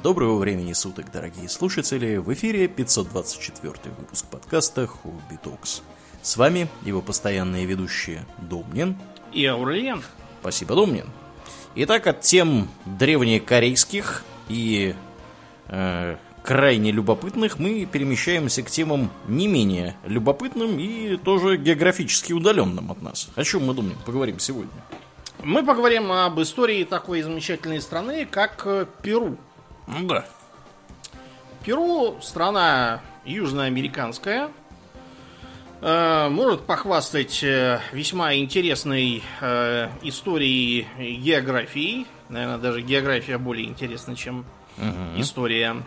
Доброго времени суток, дорогие слушатели! В эфире 524 выпуск подкаста Хобби Токс. С вами его постоянные ведущие Домнин и Аурлиен. Спасибо, Домнин. Итак, от тем древнекорейских и э, крайне любопытных мы перемещаемся к темам не менее любопытным и тоже географически удаленным от нас. О чем мы, Домнин, поговорим сегодня? Мы поговорим об истории такой замечательной страны, как э, Перу. Да. Перу страна южноамериканская. Э, может похвастать э, весьма интересной э, историей географии. Наверное, даже география более интересна, чем угу. история.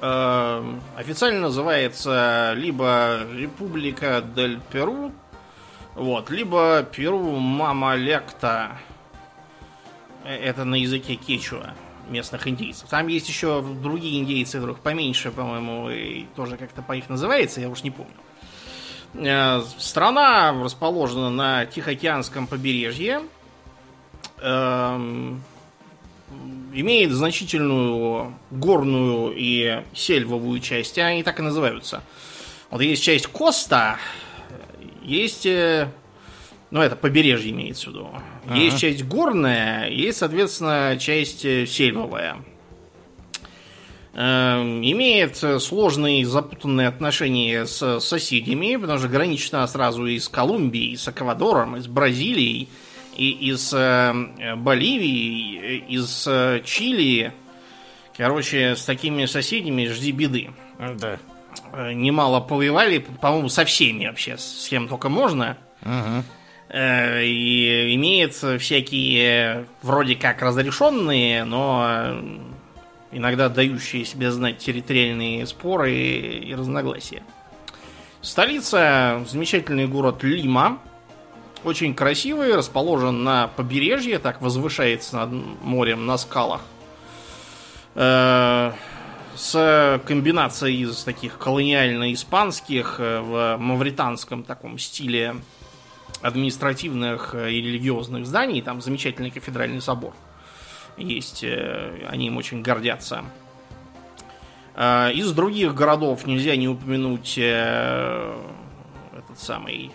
Официально называется либо Республика Дель Перу, вот, либо Перу Мамалекта. Э, это на языке кечуа местных индейцев. Там есть еще другие индейцы, которых поменьше, по-моему, и тоже как-то по их называется, я уж не помню. Э, страна расположена на Тихоокеанском побережье. Эм, имеет значительную горную и сельвовую часть. Они так и называются. Вот есть часть Коста, есть э, ну, это побережье имеется в виду. Ага. Есть часть горная, есть, соответственно, часть э, сельвовая. Эм, имеет сложные запутанные отношения с соседями, потому что граничит она сразу и с Колумбией, и с Эквадором, и с Бразилией, и из э, Боливии, из э, Чили. Короче, с такими соседями жди беды. Да. Немало повоевали, по-моему, со всеми вообще, с кем только можно. Угу. Э, и имеет всякие вроде как разрешенные, но иногда дающие себе знать территориальные споры и разногласия. Столица замечательный город Лима. Очень красивый, расположен на побережье, так возвышается над морем на скалах. Э, с комбинацией из таких колониально-испанских э, в мавританском таком стиле административных и религиозных зданий. Там замечательный кафедральный собор есть. Э, они им очень гордятся. А, из других городов нельзя не упомянуть э, этот самый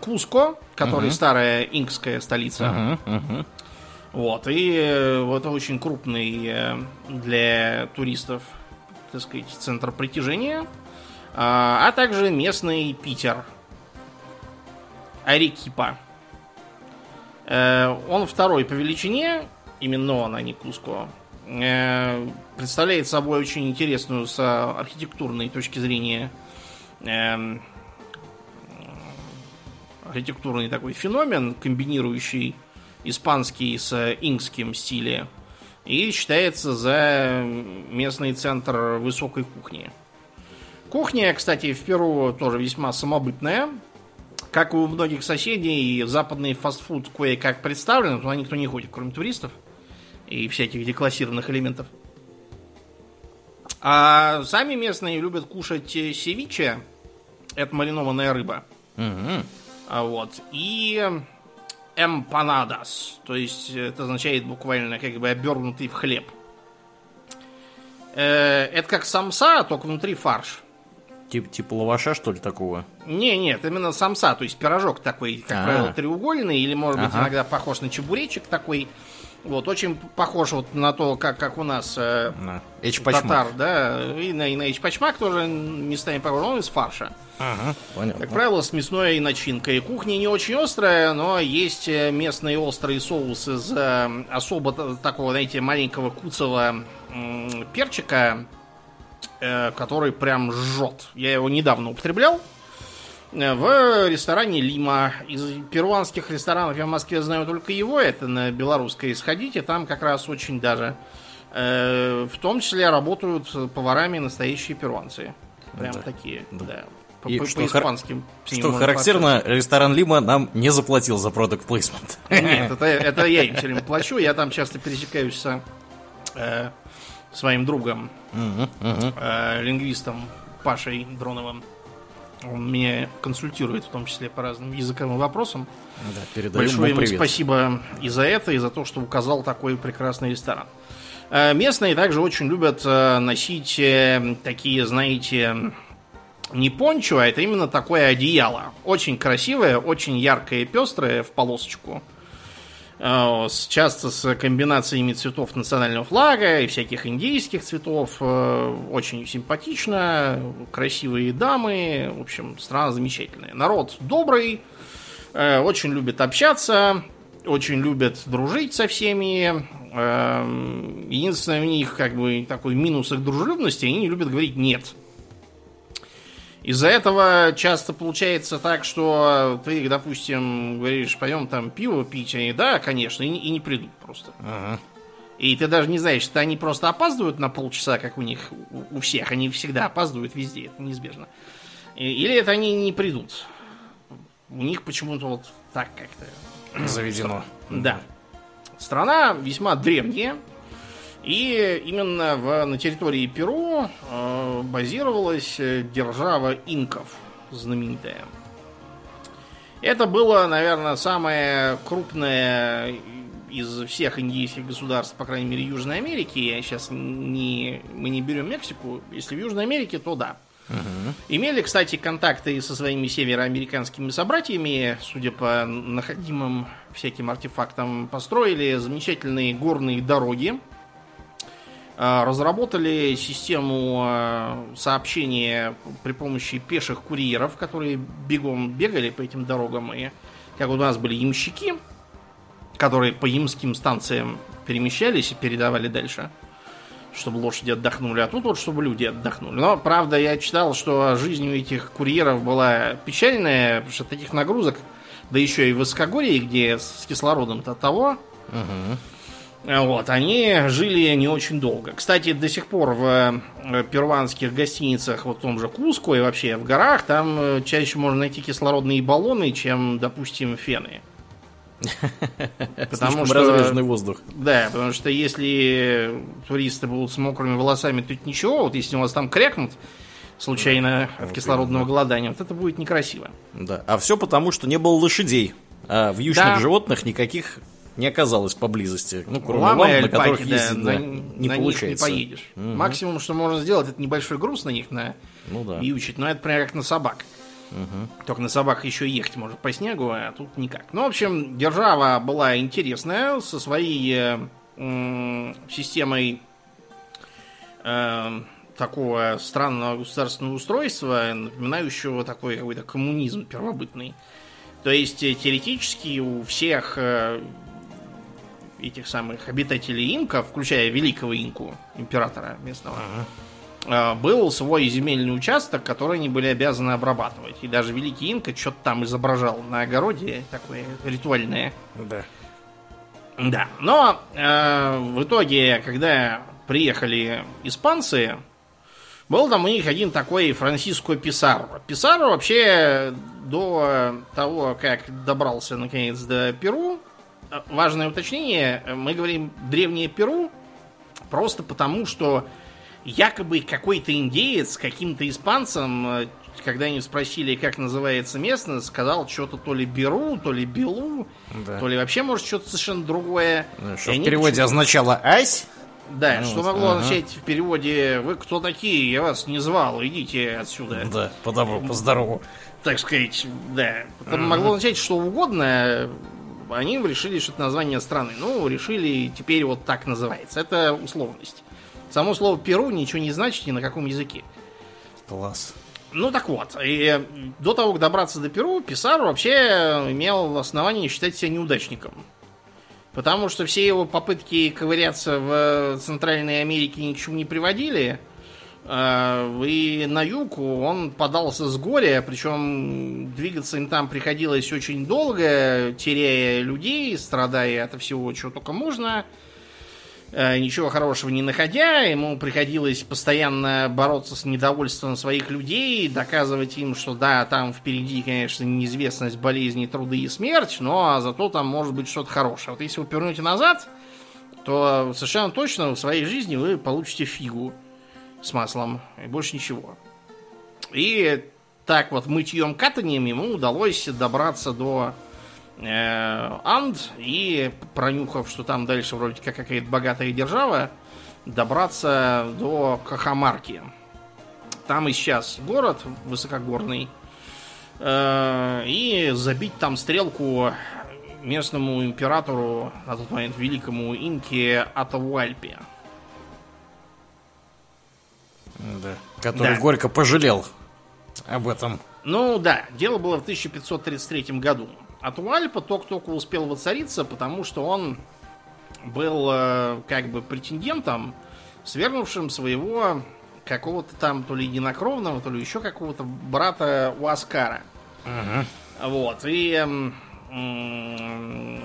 Куско, который uh-huh. старая инкская столица. Uh-huh, uh-huh. Вот, и э, вот очень крупный для туристов, так сказать, центр притяжения. А, а также местный Питер, Арекипа. Э, он второй по величине, именно он, а не Куско. Э, представляет собой очень интересную с архитектурной точки зрения эм, архитектурный такой феномен, комбинирующий испанский с инкским стиле. И считается за местный центр высокой кухни. Кухня, кстати, в Перу тоже весьма самобытная. Как у многих соседей, западный фастфуд кое-как представлен, туда никто не ходит, кроме туристов и всяких деклассированных элементов. А сами местные любят кушать севиче. Это маринованная рыба. Угу. А вот. И эмпанадас. То есть это означает буквально как бы обернутый в хлеб. Э, это как самса, только внутри фарш. Тип, типа лаваша, что ли, такого? Не, нет, именно самса, то есть пирожок такой, как А-а-а. правило, треугольный, или, может быть, ага. иногда похож на чебуречек такой. Вот, очень похож вот на то, как, как у нас э, татар, да, и на, и на эчпачмак тоже местами похож, он из фарша. Ага, понятно. Как правило, с мясной начинкой. Кухня не очень острая, но есть э, местные острые соусы из э, особо такого, знаете, маленького куцого э, перчика, Э, который прям жжет. Я его недавно употреблял э, в ресторане Лима. Из перуанских ресторанов я в Москве знаю только его. Это на белорусской сходите. Там как раз очень даже э, в том числе работают поварами настоящие перуанцы. Прям да. такие, да. да. По, и по, что, испанским что характерно, ресторан Лима нам не заплатил за продукт плейсмент. Нет, это, это я им все время плачу. Я там часто пересекаюсь с э, своим другом. Э, лингвистом Пашей Дроновым. Он меня консультирует, в том числе по разным языковым вопросам. Да, передаем Большое ему ему спасибо и за это, и за то, что указал такой прекрасный ресторан. Э, Местные также очень любят э, носить такие, знаете, не пончо, а это именно такое одеяло. Очень красивое, очень яркое и пестрое в полосочку. Э, Часто с комбинациями цветов национального флага и всяких индийских цветов. Э, Очень симпатично. Красивые дамы. В общем, страна замечательная. Народ добрый. э, Очень любит общаться. Очень любят дружить со всеми. Эм, Единственное у них как бы такой минус их дружелюбности, они не любят говорить нет. Из-за этого часто получается так, что ты, допустим, говоришь, пойдем там пиво пить, они да, конечно, и, не- и не придут просто. Ага. И ты даже не знаешь, что они просто опаздывают на полчаса, как у них у- всех. Они всегда опаздывают везде, это неизбежно. Или это они не придут. У них почему-то вот так как-то. Заведено. Да. Страна весьма древняя. И именно в, на территории Перу э, базировалась э, держава инков знаменитая. Это было, наверное, самое крупное из всех индийских государств, по крайней мере, Южной Америки. Я сейчас не, мы не берем Мексику. Если в Южной Америке, то да. Имели, кстати, контакты со своими североамериканскими собратьями, судя по находимым всяким артефактам, построили замечательные горные дороги, разработали систему а, сообщения при помощи пеших курьеров, которые бегом бегали по этим дорогам, и как вот у нас были ямщики, которые по ямским станциям перемещались и передавали дальше чтобы лошади отдохнули, а тут вот чтобы люди отдохнули. Но, правда, я читал, что жизнь у этих курьеров была печальная, потому что таких нагрузок, да еще и в высокогорье, где с кислородом-то того, вот, они жили не очень долго. Кстати, до сих пор в э, перуанских гостиницах, вот в том же Куско и вообще в горах, там э, чаще можно найти кислородные баллоны, чем, допустим, фены. Потому что разреженный воздух. Да, потому что если туристы будут с мокрыми волосами, это ничего. Вот если у вас там крякнут случайно от кислородного голодания, вот это будет некрасиво. Да. А все потому, что не было лошадей. А в южных Да. животных никаких не оказалось поблизости. Ну, кроме Ламы лам, и на которых да, ездить да, на, не на получается. них не поедешь. Максимум, что можно сделать, это небольшой груз на них на Ну да. вьючить. Но это прям как на собак. Только на собак еще ехать может по снегу, а тут никак. Ну, в общем, держава была интересная, со своей э, м, системой э, такого странного государственного устройства, напоминающего такой какой-то коммунизм первобытный. То есть, э, теоретически у всех э, этих самых обитателей инка, включая великого инку, императора местного, э, был свой земельный участок, который они были обязаны обрабатывать. И даже великий инка что-то там изображал на огороде, такое ритуальное. Да. Да, но э, в итоге, когда приехали испанцы, был там у них один такой Франциско Писаро. Писаро вообще до того, как добрался наконец до Перу, важное уточнение, мы говорим древнее Перу, просто потому, что якобы какой-то индеец каким-то испанцам, э, когда они спросили, как называется местность, сказал что-то то ли Беру, то ли Белу, Да. то ли вообще, может, что-то совершенно другое. Ну, Что в переводе означало «ась». Да, Ну, что вот, могло ага. означать в переводе «Вы кто такие? Я вас не звал, идите отсюда». Да, по добру, по здорову. Так сказать, да. Это могло означать что угодно. Они решили, что это название страны. Ну, решили, теперь вот так называется. Это условность. Само слово «Перу» ничего не значит ни на каком языке. Класс. Ну так вот, и до того, как добраться до Перу, Писару вообще имел основание считать себя неудачником. Потому что все его попытки ковыряться в Центральной Америке ни к чему не приводили. А, И на юг он подался с горя, причем двигаться им там приходилось очень долго, теряя людей, страдая от всего, чего только можно э, ничего хорошего не находя, ему приходилось постоянно бороться с недовольством своих людей, доказывать им, что да, там впереди, конечно, неизвестность, болезни, труды и смерть, но зато там может быть что-то хорошее. Вот если вы повернете назад, то совершенно точно в своей жизни вы получите фигу с маслом и больше ничего. И так вот мытьем катанием ему удалось добраться до э, Анд и, пронюхав, что там дальше вроде как какая-то богатая держава, добраться до Кахамарки. Там и сейчас город высокогорный. Э, и забить там стрелку местному императору, на тот момент великому инке Атауальпе. Да. Который Да. горько пожалел об этом. Ну да, дело было в 1533 году. Атуальпа только-только успел воцариться, потому что он был э, как бы претендентом, свергнувшим своего какого-то там то ли единокровного, то ли еще какого-то брата у Аскара. Вот, и м, м,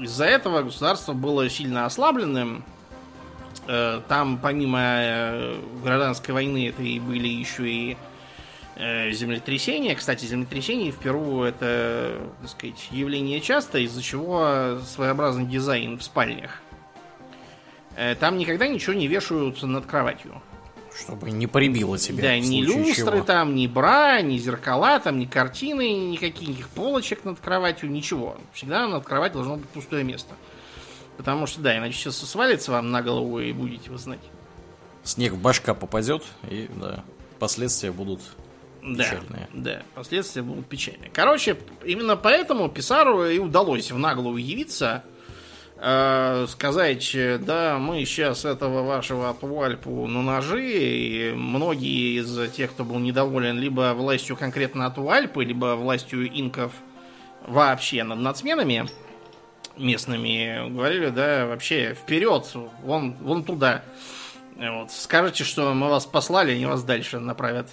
из-за этого государство было сильно ослабленным. Э, Там помимо э, гражданской войны это и были еще и э, землетрясения. Кстати, землетрясения в Перу это, так сказать, явление часто, из-за чего своеобразный дизайн в спальнях. Там никогда ничего не вешают над кроватью. Чтобы не прибило тебя. Да, ни люстры чего. там, ни бра, ни зеркала, там, ни картины, никаких полочек над кроватью, ничего. Всегда над кроватью должно быть пустое место. Потому что, да, иначе сейчас свалится вам на голову и будете вы знать. Снег в башка попадет, и да, последствия будут Да, Печальные. да, последствия будут печальные. Короче, именно поэтому Писару и удалось в наглую явиться, э, сказать, да, мы сейчас этого вашего Атуальпу на ножи, и многие из тех, кто был недоволен либо властью конкретно Атуальпы, либо властью инков вообще над нацменами местными, говорили, да, вообще вперед, вон, вон туда. Вот. Скажете, что мы вас послали, они вас дальше направят.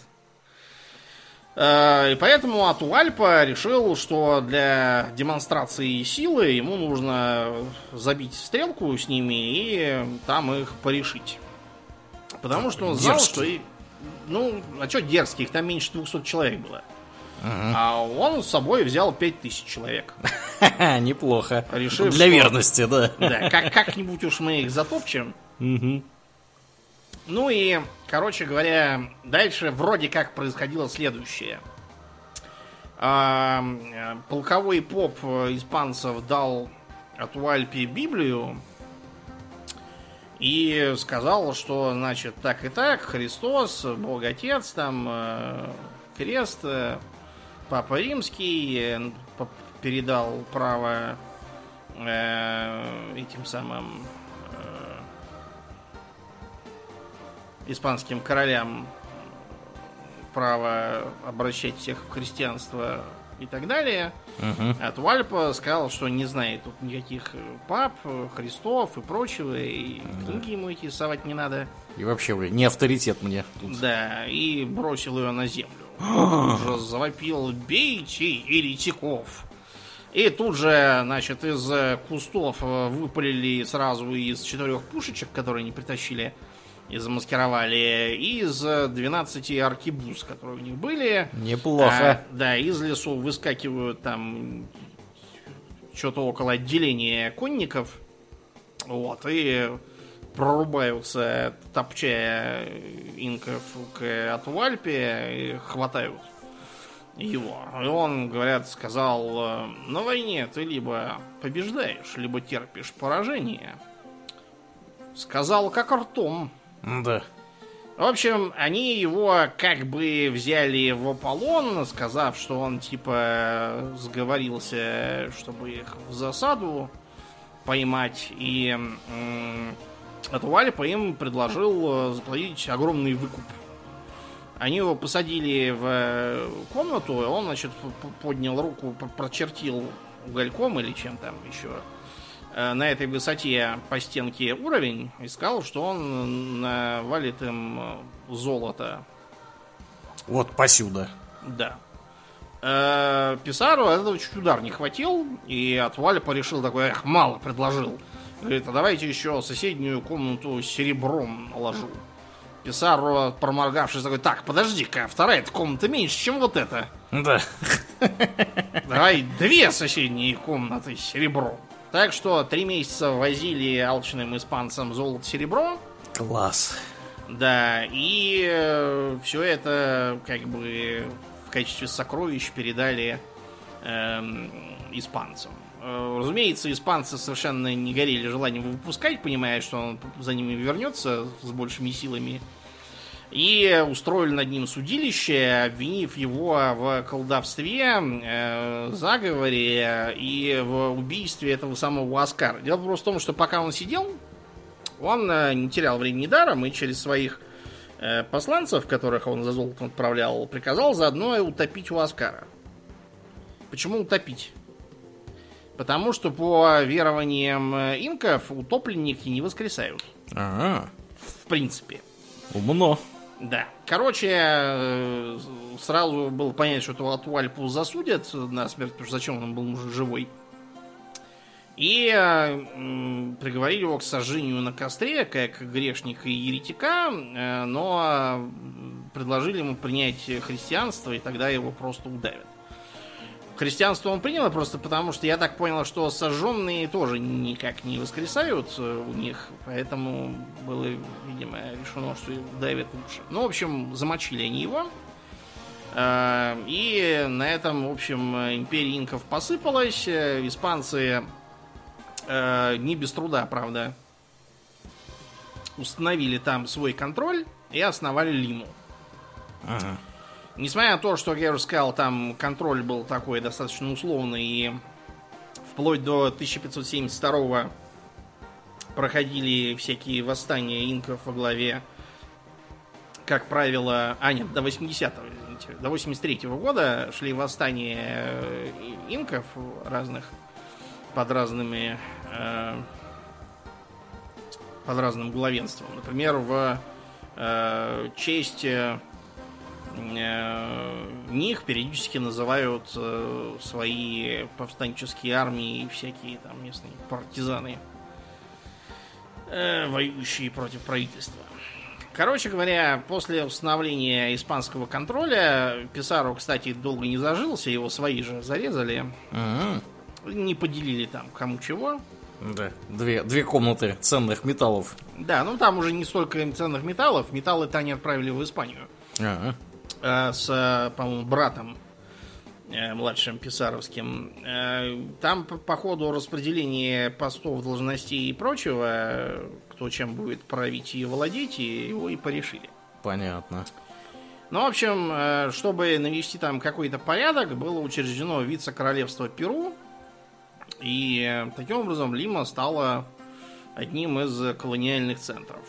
Э, И поэтому Атуальпа решил, что для демонстрации силы ему нужно забить стрелку с ними и там их порешить. Потому что он знал, Дерзкий. что... и- Ну, а что дерзких? Там меньше 200 человек было. А он с собой взял 5000 человек. Неплохо. Решив, Для что- верности, да. Да, как- как-нибудь уж мы их затопчем. Ну и, короче говоря, дальше вроде как происходило следующее. А, полковой поп испанцев дал Атуальпе Библию и сказал, что, значит, так и так, Христос, Бог Отец, там, э, крест, э, Папа Римский э, передал право э, этим самым э, испанским королям право обращать всех в христианство и так далее. А Туальпа сказал, что не знает тут никаких пап, Христов и прочего, и книги ему эти совать не надо. И вообще, вы не авторитет мне тут. Да, и бросил ее на землю. Тут же завопил «Бейте еретиков!» И тут же, значит, из э, кустов э, выпалили сразу из четырех пушечек, которые они притащили и замаскировали, и из э, 12 аркебуз, которые у них были. Неплохо. А, да, из лесу выскакивают там что-то около отделения конников. Вот, и прорубаются, топчая инков к Атуальпе, и хватают его. И он, говорят, сказал, э, на войне ты либо побеждаешь, либо терпишь поражение. Сказал как ртом. Да. В общем, они его как бы взяли в Аполлон, сказав, что он типа сговорился, чтобы их в засаду поймать. И м, Атуальпа им предложил э, заплатить огромный выкуп. Они его посадили в э, комнату, и он, значит, поднял руку, прочертил угольком или чем там еще э, на этой высоте по стенке уровень и сказал, что он навалит им золото. Вот посюда. Да. Писару этого чуть удар не хватил, и от Вальпа решил такой, эх, мало предложил. Говорит, а давайте еще соседнюю комнату серебром наложу. Писару, проморгавшись, такой, так, подожди-ка, вторая комната меньше, чем вот эта. Да. Давай две соседние комнаты серебром. Так что три месяца возили алчным испанцам золото-серебро. Класс. Да, и все это как бы в качестве сокровищ передали эм, испанцам. Э, разумеется, испанцы совершенно не горели желанием его выпускать, понимая, что он за ними вернется с большими силами. И устроили над ним судилище, обвинив его в колдовстве, э, заговоре и в убийстве этого самого Оскара. Дело просто в том, что пока он сидел, он э, не терял времени даром и через своих э, посланцев, которых он за золотом отправлял, приказал заодно утопить у Оскара. Почему утопить? Потому что по верованиям э, инков утопленники не воскресают. Ага. В принципе. Умно. Да. Короче, э, сразу было понятно, что этого Атуальпу засудят на смерть, потому что зачем он был нужен живой. И э, приговорили его к сожжению на костре, как грешника и еретика, но предложили ему принять христианство, и тогда его просто удавят. Христианство он принял просто потому, что я так понял, что сожженные тоже никак не воскресают э, у них, поэтому было, видимо, решено, что давят лучше. Ну, в общем, замочили они его. Э, и на этом, в общем, империя инков посыпалась. Э, испанцы не без труда, правда, установили там свой контроль и основали Лиму. Ага. Несмотря на то, что, я уже сказал, там контроль был такой достаточно условный, и вплоть до 1572 проходили всякие восстания инков во главе, как правило, а нет, до 80-го, извините, до 83-го года шли восстания э, инков разных под разными э, под разным главенством. Например, в э, честь Э, них периодически называют э, свои повстанческие армии и всякие там местные партизаны, э, воюющие против правительства. Короче говоря, после установления испанского контроля, Писару, кстати, долго не зажился, его свои же зарезали. Угу. Не поделили там кому чего. Да, две, две комнаты ценных металлов. Да, ну там уже не столько ценных металлов, металлы-то они отправили в Испанию. Ага. Э, с, э, по-моему, братом э, младшим Писаровским. Там по, по ходу распределения постов, должностей и прочего, кто чем будет править и владеть, его и порешили. Понятно. Ну, в общем, чтобы навести там какой-то порядок, было учреждено вице-королевство Перу, и таким образом Лима стала одним из колониальных центров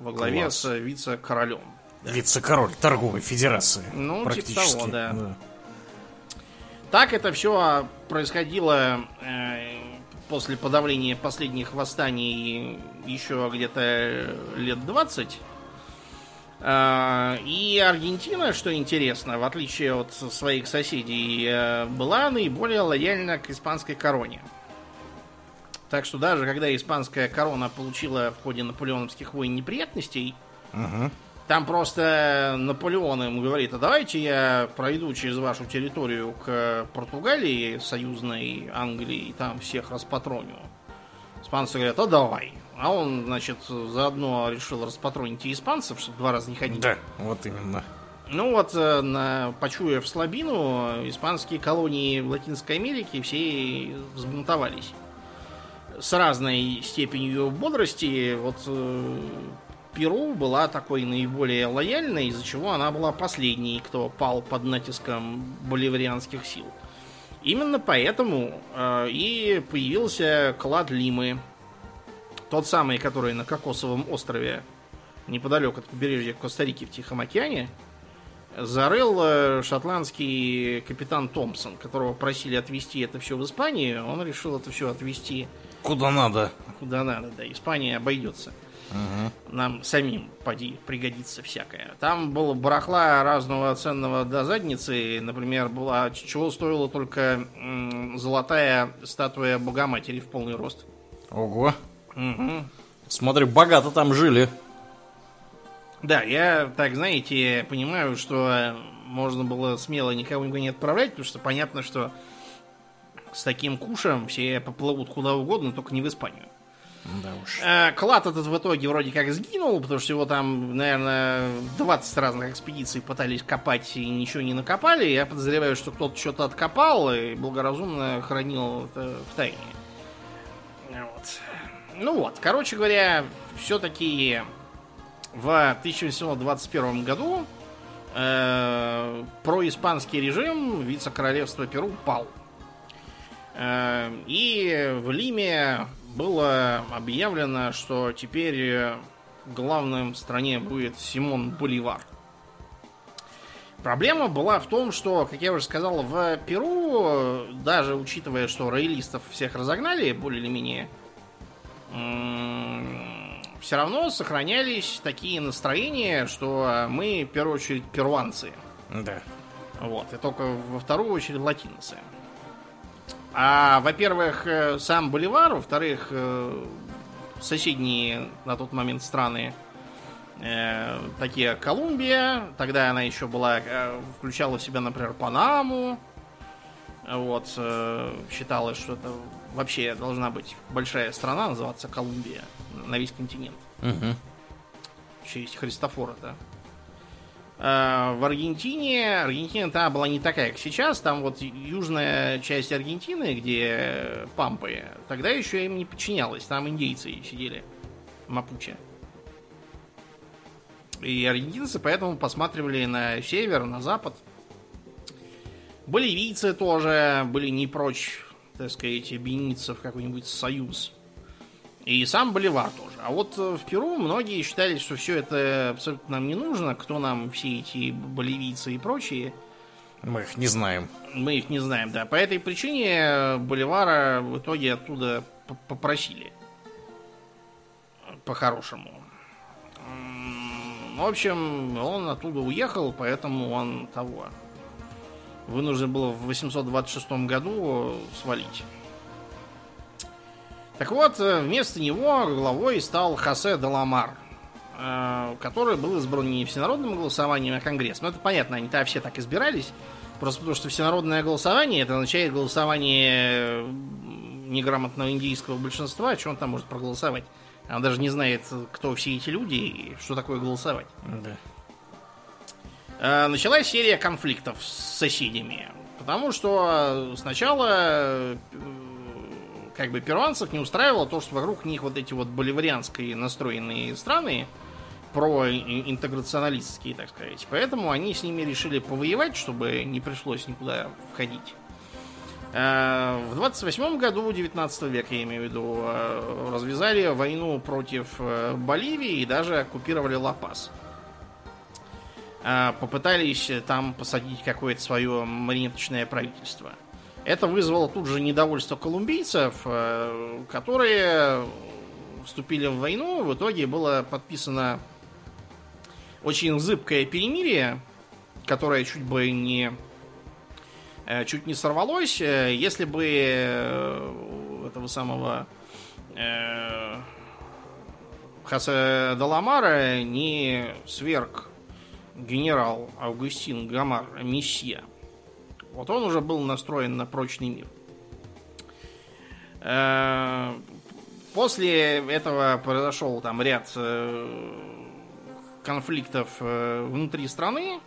во главе Класс. с вице-королем. Вице-король торговой федерации. Ну, типа того, да. да. Так это все происходило э, после подавления последних восстаний еще где-то лет 20. Э, и Аргентина, что интересно, в отличие от своих соседей, э, была наиболее лояльна к испанской короне. Так что даже когда испанская корона получила в ходе наполеоновских войн неприятностей, uh-huh там просто Наполеон им говорит, а давайте я пройду через вашу территорию к Португалии, союзной Англии, и там всех распатроню. Испанцы говорят, а давай. А он, значит, заодно решил распатронить и испанцев, чтобы два раза не ходить. Да, вот именно. Ну вот, э, на, почуяв слабину, испанские колонии в Латинской Америке все взбунтовались. С разной степенью бодрости. Вот э, Перу была такой наиболее лояльной, из-за чего она была последней, кто пал под натиском боливарианских сил. Именно поэтому э, и появился клад Лимы. Тот самый, который на Кокосовом острове, неподалеку от побережья Коста-Рики в Тихом океане, зарыл э, шотландский капитан Томпсон, которого просили отвезти это все в Испанию. Он решил это все отвезти... Куда надо. Куда надо, да. Испания обойдется. Угу. Нам самим поди пригодится всякое. Там было барахла разного ценного до задницы. Например, была чего стоила только м, золотая статуя Богоматери в полный рост. Ого. Угу. Смотри, богато там жили. Да, я, так знаете, понимаю, что можно было смело никого не отправлять, потому что понятно, что с таким кушем все поплывут куда угодно, только не в Испанию. Да уж. Э, Клад этот в итоге вроде как сгинул, потому что его там, наверное, 20 разных экспедиций пытались копать и ничего не накопали. Я подозреваю, что кто-то что-то откопал и благоразумно хранил это в тайне. Вот. Ну вот, короче говоря, все-таки в 1821 году э, происпанский режим вице-королевства Перу пал. Э, и в Лиме было объявлено, что теперь главным в стране будет Симон Боливар. Проблема была в том, что, как я уже сказал, в Перу, даже учитывая, что роялистов всех разогнали, более или менее, все равно сохранялись такие настроения, что мы, в первую очередь, перуанцы. Да. Вот, и только во вторую очередь латиносы. А, во-первых, э, сам Боливар, во-вторых, э, соседние на тот момент страны, э, такие как Колумбия, тогда она еще была, э, включала в себя, например, Панаму, вот, э, считалось, что это вообще должна быть большая страна, называться Колумбия, на весь континент. Мгм. В честь Христофора, да. А, В Аргентине, Аргентина та была не такая, как сейчас. Там вот южная часть Аргентины, где пампы, тогда еще им не подчинялась. Там индейцы сидели, мапуче. И аргентинцы поэтому посматривали на север, на запад. Боливийцы тоже были не прочь, так сказать, объединиться в какой-нибудь союз. И сам Боливар тоже. А вот э, в Перу многие считали, что все это абсолютно нам не нужно. Кто нам все эти боливийцы и прочие. Мы их не знаем. Мы их не знаем, да. По этой причине э, Боливара в итоге оттуда попросили. По-хорошему. В общем, он оттуда уехал, поэтому он того. Вынужден был в 826 году свалить. Так вот, э, вместо него главой стал Хосе Деламар, э, который был избран не всенародным голосованием, а Конгрессом. Ну, это понятно, они-то все так избирались. Просто потому, что всенародное голосование это означает голосование неграмотного индийского большинства, что он там может проголосовать. Она даже не знает, кто все эти люди и что такое голосовать. Да. Э, Началась серия конфликтов с соседями. Потому что сначала как бы перуанцев не устраивало то, что вокруг них вот эти вот боливарианские настроенные страны, проинтеграционалистские, так сказать. Поэтому они с ними решили повоевать, чтобы не пришлось никуда входить. Э, В 28 году 19 века, я имею в виду, э, развязали войну против э, Боливии и даже оккупировали Ла-Пас. Попытались там посадить какое-то свое марионеточное правительство. Это вызвало тут же недовольство колумбийцев, э, которые вступили в войну. В итоге было подписано очень зыбкое перемирие, которое чуть бы не э, чуть не сорвалось, э, если бы этого самого э, Хосе Даламара не сверг генерал Августин Гамар Мессия. Вот он уже был настроен на прочный мир. Э, После этого произошел там ряд э, конфликтов э, внутри страны,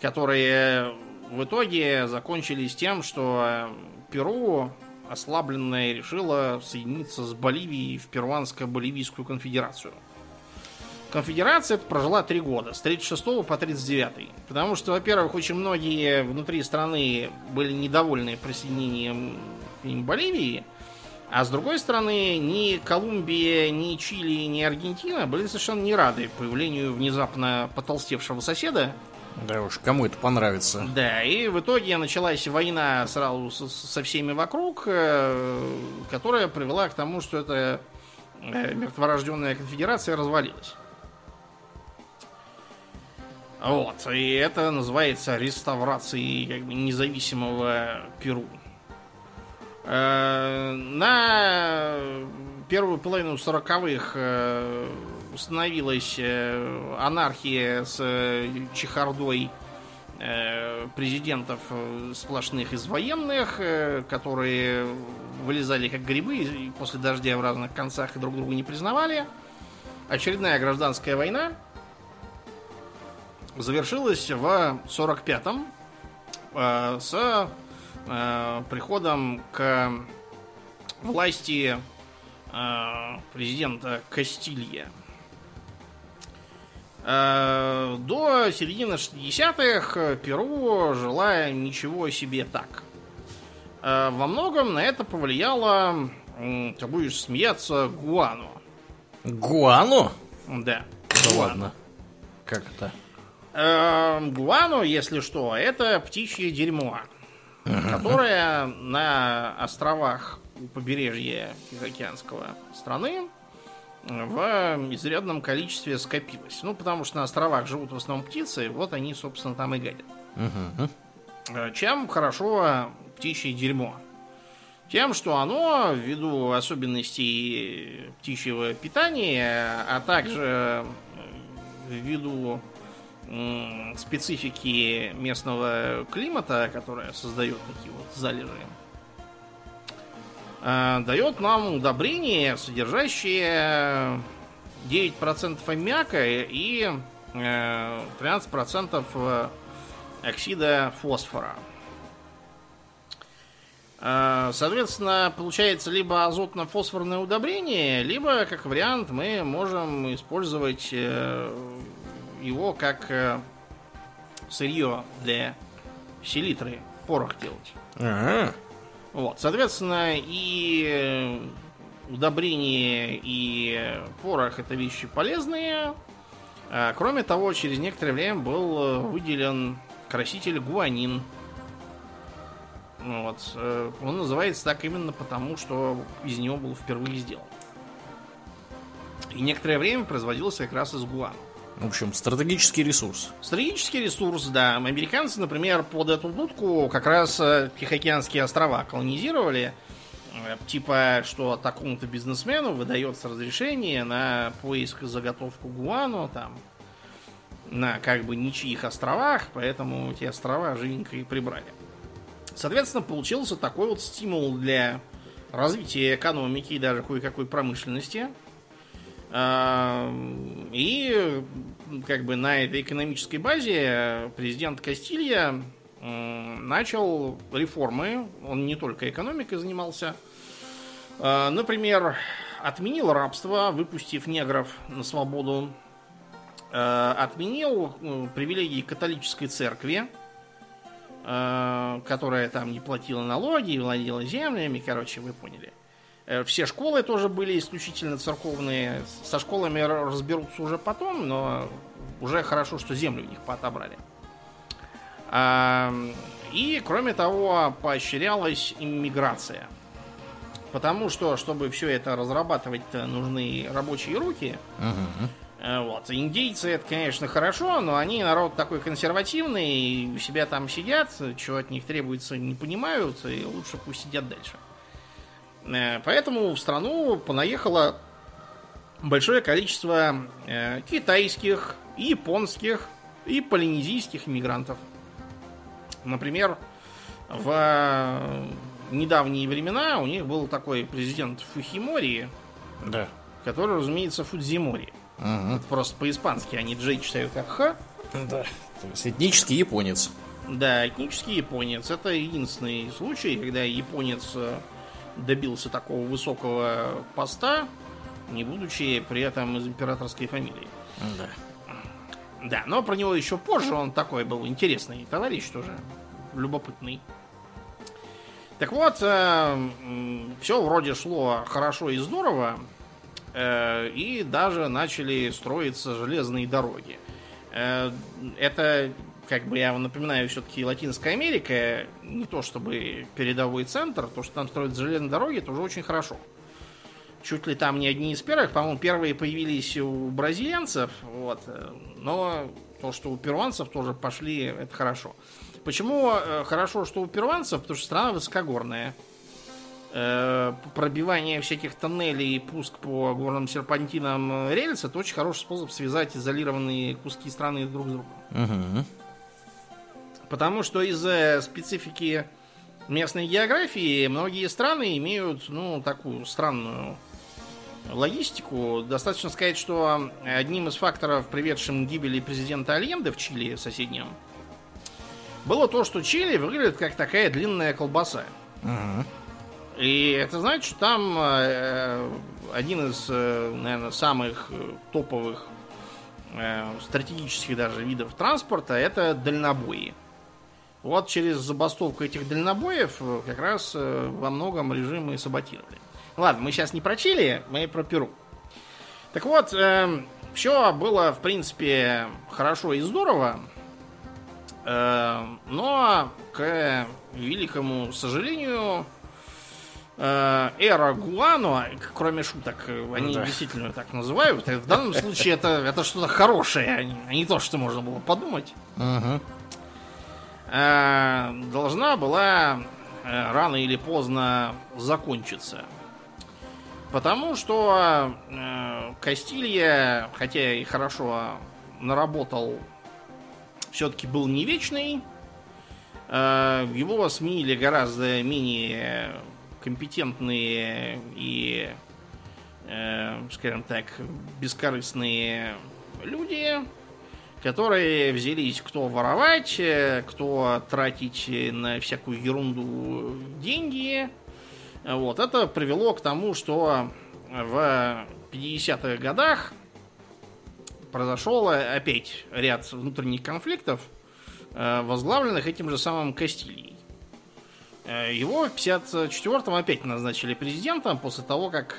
которые в итоге закончились тем, что Перу ослабленная решила соединиться с Боливией в Перуанско-Боливийскую конфедерацию. Конфедерация прожила три года, с 36 по 39. Потому что, во-первых, очень многие внутри страны были недовольны присоединением к ним Боливии, а с другой стороны, ни Колумбия, ни Чили, ни Аргентина были совершенно не рады появлению внезапно потолстевшего соседа. Да уж, кому это понравится. Да, и в итоге началась война сразу со, со всеми вокруг, э, которая привела к тому, что эта э, мертворожденная конфедерация развалилась. Вот, и это называется реставрацией как бы, независимого Перу. Э, На первую половину 40-х установилась э, анархия с э, чехардой э, президентов э, сплошных из военных, э, которые вылезали как грибы после дождя в разных концах и друг друга не признавали. Очередная гражданская война завершилась в 45-м э, с э, приходом к власти э, президента Кастилья. Э, до середины 60-х Перу жила ничего себе так. Э, во многом на это повлияло, ты будешь смеяться, Гуану. Гуану? Да. Да Гуану. ладно. Как это? Э, Гуану, если что, это птичье дерьмо, которое на островах у побережья Тихоокеанского страны в изрядном количестве скопилось. Ну, потому что на островах живут в основном птицы, вот они, собственно, там и гадят. Э, Чем хорошо птичье дерьмо? Тем, что оно, ввиду особенностей птичьего питания, а также э, ввиду специфики местного климата, которая создает такие вот залежи, э, дает нам удобрение, содержащее 9% аммиака и э, 13% оксида фосфора. Э, Соответственно, получается либо азотно-фосфорное удобрение, либо, как вариант, мы можем использовать э, его как э, сырье для селитры, порох делать. Ага. Вот, соответственно, и э, удобрение, и порох это вещи полезные. А, Кроме того, через некоторое время был э, выделен краситель гуанин. Вот. э, Он называется так именно потому, что из него был впервые сделан. И некоторое время производился как раз из гуана. В общем, стратегический ресурс. Стратегический ресурс, да. Американцы, например, под эту дудку как раз э, Тихоокеанские острова колонизировали. Э, Типа, что такому-то бизнесмену выдается разрешение на поиск и заготовку гуану там на как бы ничьих островах, поэтому эти острова живенько и прибрали. Соответственно, получился такой вот стимул для развития экономики и даже кое-какой промышленности. И как бы на этой экономической базе президент Кастилья начал реформы. Он не только экономикой занимался. А, Например, отменил рабство, выпустив негров на свободу. А, Отменил м, привилегии католической церкви, а, которая там не платила налоги, владела землями, короче, вы поняли. Э, Все школы тоже были исключительно церковные. Со школами разберутся уже потом, но уже хорошо, что землю у них поотобрали. И, кроме того, поощрялась иммиграция. Потому что, чтобы все это разрабатывать, нужны рабочие руки. Э, Вот. Индейцы это, конечно, хорошо, но они народ такой консервативный, и у себя там сидят, чего от них требуется, не понимают, и лучше пусть сидят дальше. Э, Поэтому в страну понаехало большое количество э, китайских, и японских и полинезийских иммигрантов. Например, в недавние времена у них был такой президент Фухимори, Да. который, разумеется, Фудзимори. Мгм. Это просто по-испански, они Джей читают как Х. Да. То есть этнический японец. Да, этнический японец. Это единственный случай, когда японец э, добился такого высокого поста, не будучи при этом из императорской фамилии. Да. Да, но про него еще позже он такой был интересный товарищ тоже, любопытный. Так вот, все вроде шло хорошо и здорово, э, и даже начали строиться железные дороги. Э, Это, как бы я вам напоминаю, все-таки Латинская Америка, не то чтобы передовой центр, то, что там строят железные дороги, это уже очень хорошо. Чуть ли там не одни из первых, по-моему, первые появились у бразильянцев, вот, э, но то, что у перуанцев тоже пошли, это хорошо. Почему э, хорошо, что у перуанцев? Потому что страна высокогорная. Э, пробивание всяких тоннелей и пуск по горным серпантинам рельс это очень хороший способ связать изолированные куски страны друг с другом. Мгм. Потому что из-за специфики местной географии многие страны имеют, ну, такую странную логистику. Достаточно сказать, что одним из факторов, приведшим к гибели президента Альенде в Чили, соседнем, было то, что Чили выглядит как такая длинная колбаса. Угу. И это значит, что там э, один из, э, наверное, самых топовых э, стратегических даже видов транспорта это дальнобои. Вот через забастовку этих дальнобоев э, как раз э, во многом режимы саботировали. Ладно, мы сейчас не про Чили, мы про Перу. Так вот, э, все было, в принципе, хорошо и здорово. Э, но, к великому сожалению, э, эра Гуано, кроме шуток, они Да. действительно так называют. В данном случае это, это что-то хорошее, а не, а не то, что можно было подумать. Угу. Э, должна была э, рано или поздно закончиться. Потому что э, Кастилья, хотя и хорошо наработал, все-таки был не вечный. Его сменили гораздо менее компетентные и, скажем так, бескорыстные люди, которые взялись кто воровать, э, кто тратить на всякую ерунду деньги. Вот. Это привело к тому, что в 50-х годах произошел опять ряд внутренних конфликтов, э, возглавленных этим же самым Кастильей. Э, Его в 54-м опять назначили президентом после того, как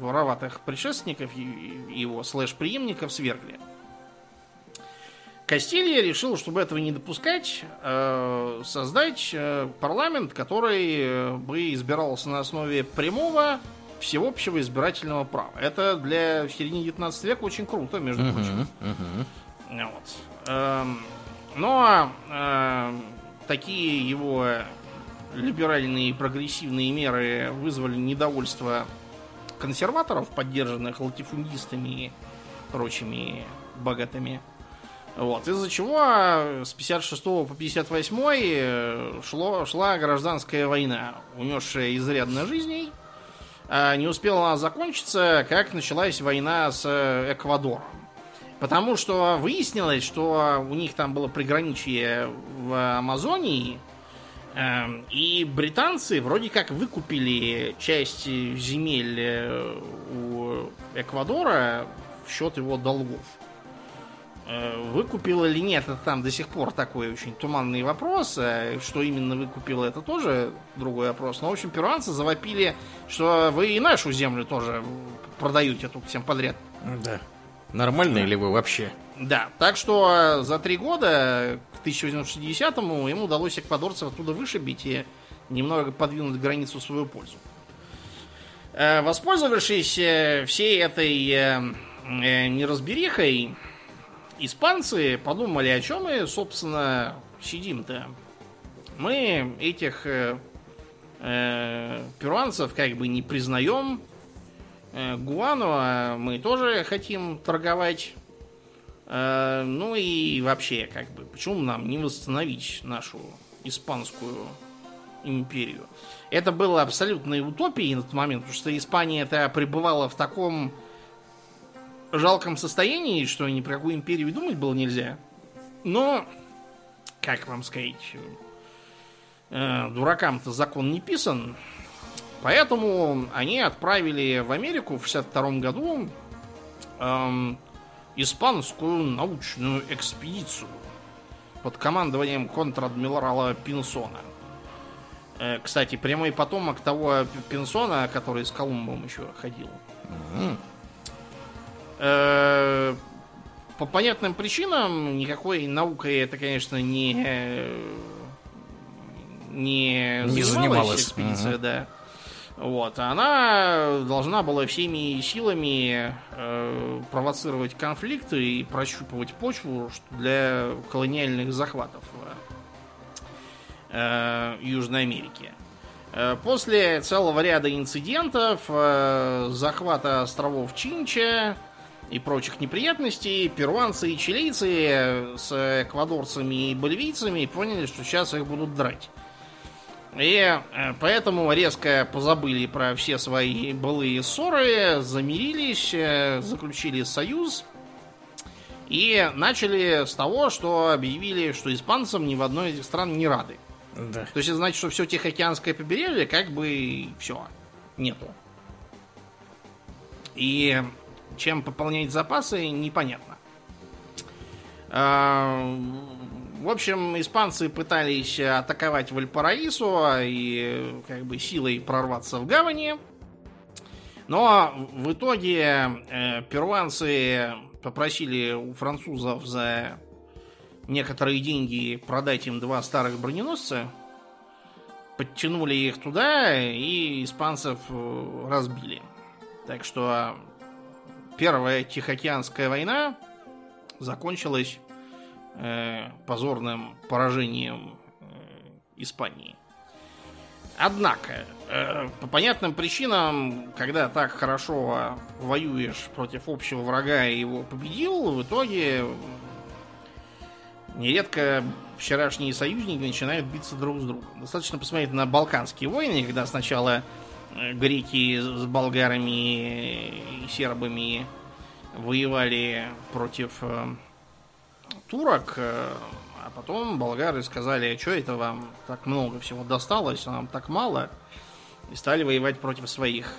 вороватых предшественников его слэш-преемников свергли. Кастилья решил, чтобы этого не допускать, э, создать э, парламент, который э, бы избирался на основе прямого всеобщего избирательного права. Это для середины 19 века очень круто, между прочим. Вот. Эм, Но эм, такие его либеральные и прогрессивные меры вызвали недовольство консерваторов, поддержанных латифундистами и прочими богатыми. Вот, из-за чего с 56 по 58 э, шло, шла гражданская война, унесшая изрядно жизней. А не успела она закончиться, как началась война с э, Эквадором. Потому что выяснилось, что у них там было приграничье в Амазонии, эм, и британцы вроде как выкупили часть земель э, у Эквадора в счет его долгов. Э, Выкупил или нет, это там до сих пор такой очень туманный вопрос. Э, Что именно выкупил, это тоже другой вопрос. Но, в общем, перуанцы завопили, что вы и нашу землю тоже продаете тут всем подряд. Да. Нормальные ли вы вообще? Да, так что э, за три года, к 1860-му, ему удалось эквадорцев оттуда вышибить и немного подвинуть границу в свою пользу. Воспользовавшись всей этой неразберихой, испанцы подумали, о чем мы, собственно, сидим-то. Мы этих э, э, перуанцев как бы не признаем. Э, Гуану мы тоже хотим торговать. Э, ну и вообще, как бы, почему нам не восстановить нашу испанскую империю? Это было абсолютной утопией на тот момент, потому что Испания это пребывала в таком жалком состоянии, что ни про какую империю думать было нельзя. Но, как вам сказать, э, дуракам-то закон не писан. Поэтому они отправили в Америку в 62 году эм, испанскую научную экспедицию под командованием контр-адмирала Пинсона. Э, кстати, прямой потомок того Пинсона, который с Колумбом еще ходил. Э, По понятным причинам никакой наукой это, конечно, не э, не, Не занималась экспедиция, Мгм. да. Вот, она должна была всеми силами э, провоцировать конфликты и прощупывать почву для колониальных захватов э, Южной Америки. Э, После целого ряда инцидентов, э, захвата островов Чинча, и прочих неприятностей, перуанцы и чилийцы с эквадорцами и боливийцами поняли, что сейчас их будут драть. И э, поэтому резко позабыли про все свои былые ссоры, замирились, э, заключили союз и начали с того, что объявили, что испанцам ни в одной из этих стран не рады. Да. То есть это значит, что все Тихоокеанское побережье как бы все, нету. И чем пополнять запасы, непонятно. А, в общем, испанцы пытались атаковать Вальпараису и как бы силой прорваться в гавани. Но в итоге э, перуанцы попросили у французов за некоторые деньги продать им два старых броненосца. Подтянули их туда и испанцев э, разбили. Так что Первая Тихоокеанская война закончилась э, позорным поражением э, Испании. Однако, э, по понятным причинам, когда так хорошо воюешь против общего врага и его победил, в итоге нередко вчерашние союзники начинают биться друг с другом. Достаточно посмотреть на Балканские войны, когда сначала греки с болгарами и сербами воевали против э, турок, э, а потом болгары сказали, что это вам так много всего досталось, а нам так мало, и стали воевать против своих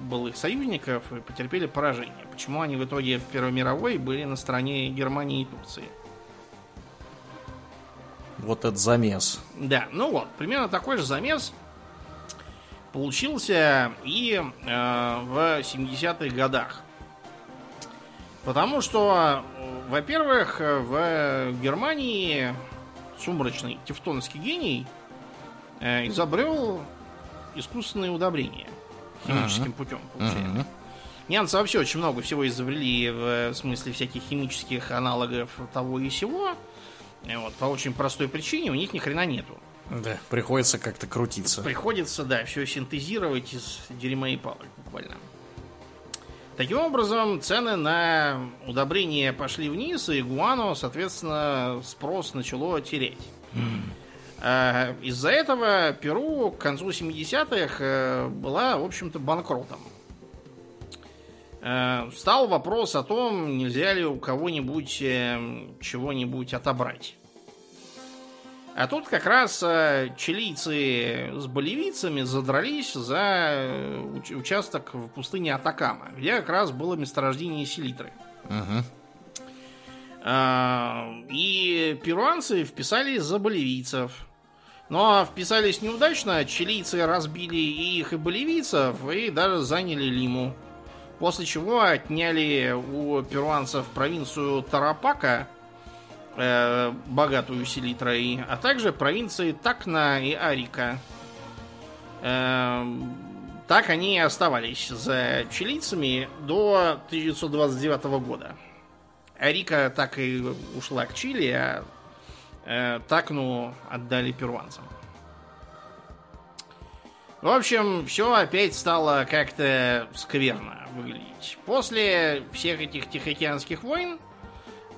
былых союзников и потерпели поражение. Почему они в итоге в Первой мировой были на стороне Германии и Турции? Вот этот замес. Да, ну вот, примерно такой же замес получился и э, в 70-х годах. Потому что, во-первых, в Германии сумрачный тевтонский гений э, изобрел искусственные удобрения химическим uh-huh. путем. Uh-huh. Немцы вообще очень много всего изобрели в смысле всяких химических аналогов того и сего. Э, вот, по очень простой причине у них ни хрена нету. Да, приходится как-то крутиться. Приходится, да, все синтезировать из дерьма и палок буквально. Таким образом, цены на удобрения пошли вниз, и гуану, соответственно, спрос начало тереть. Mm. Из-за этого Перу к концу 70-х э, была, в общем-то, банкротом. Э, встал вопрос о том, нельзя ли у кого-нибудь э, чего-нибудь отобрать. А тут как раз э, чилийцы с боливийцами задрались за э, участок в пустыне Атакама, где как раз было месторождение селитры. Угу. И перуанцы вписались за боливийцев. Но вписались неудачно, чилийцы разбили и их, и боливийцев, и даже заняли Лиму. После чего отняли у перуанцев провинцию Тарапака – э, богатую селитрой, а также провинции Такна и Арика. Э, так они и оставались за чилийцами до 1929 года. Арика так и ушла к Чили, а э, Такну отдали перуанцам. В общем, все опять стало как-то скверно выглядеть. После всех этих Тихоокеанских войн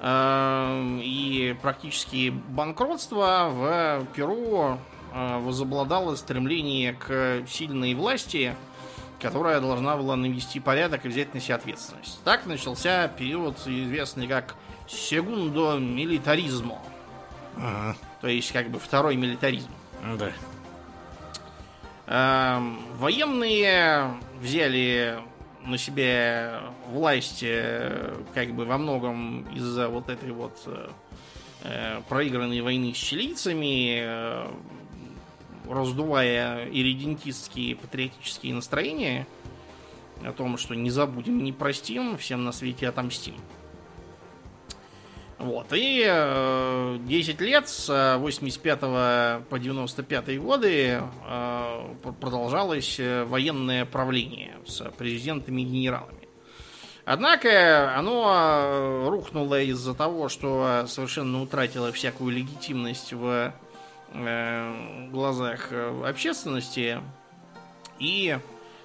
и практически банкротство в Перу э, возобладало стремление к сильной власти, которая должна была навести порядок и взять на себя ответственность. Так начался период, известный как сегундо милитаризмо. Ага. То есть, как бы второй милитаризм. Да. Эм, военные взяли на себе власть э, как бы во многом из-за вот этой вот э, э, проигранной войны с чилийцами, раздувая иридентистские патриотические настроения о том, что не забудем, не простим, всем на свете отомстим. Вот. И э, 10 лет с 85 по 95 годы э, продолжалось э, военное правление с президентами и генералами. Однако оно э, рухнуло из-за того, что совершенно утратило всякую легитимность в э, глазах э, общественности. И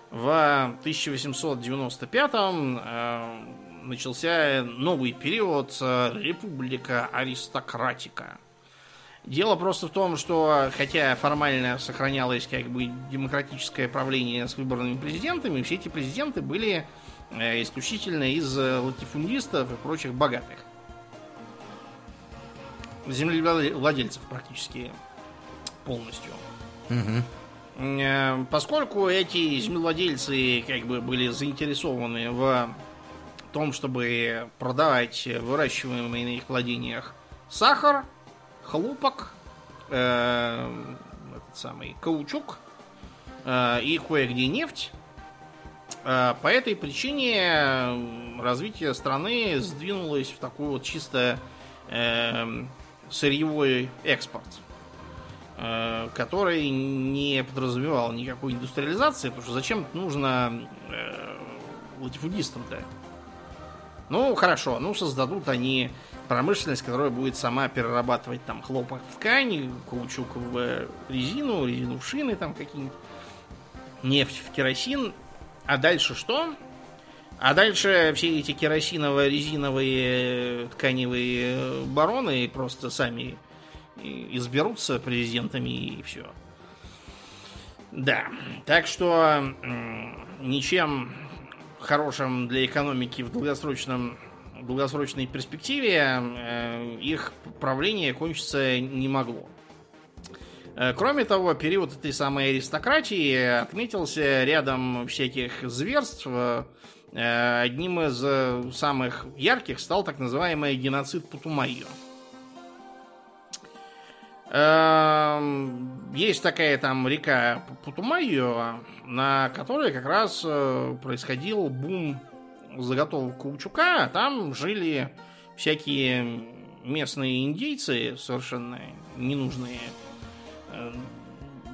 в 1895 э, начался новый период э, Республика Аристократика. Дело просто в том, что хотя формально сохранялось как бы демократическое правление с выбранными президентами, все эти президенты были э, исключительно из э, латифундистов и прочих богатых. Землевладельцев практически полностью. Угу. Поскольку эти землевладельцы как бы были заинтересованы в том, чтобы продавать выращиваемые на их владениях сахар, хлопок, э, этот самый каучук э, и кое-где нефть. Э, по этой причине развитие страны сдвинулось в такой вот чисто э, сырьевой экспорт, э, который не подразумевал никакой индустриализации, потому что зачем нужно э, латифудистам-то? Ну, хорошо, ну создадут они промышленность, которая будет сама перерабатывать там хлопок в ткань, каучук в резину, резину в шины там какие-нибудь, нефть в керосин. А дальше что? А дальше все эти керосиново-резиновые тканевые бароны просто сами изберутся президентами и все. Да, так что ничем хорошим для экономики в долгосрочном долгосрочной перспективе э, их правление кончиться не могло. Э, кроме того, период этой самой аристократии отметился рядом всяких зверств. Э, одним из самых ярких стал так называемый геноцид Путумайо. Есть такая там река Путумайо, на которой как раз происходил бум заготовок каучука, там жили всякие местные индейцы, совершенно ненужные э,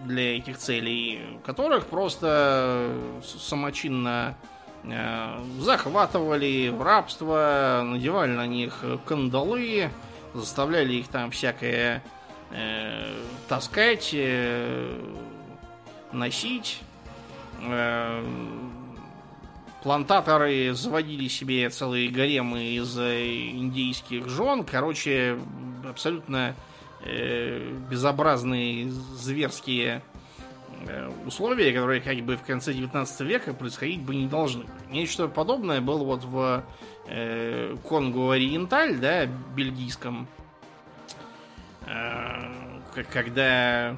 для этих целей, которых просто самочинно э, захватывали в рабство, надевали на них кандалы, заставляли их там всякое э, таскать, э, носить. Э, плантаторы заводили себе целые гаремы из индийских жен. Короче, абсолютно безобразные, зверские условия, которые как бы в конце 19 века происходить бы не должны. Нечто подобное было вот в э, Конго-Ориенталь, да, бельгийском, когда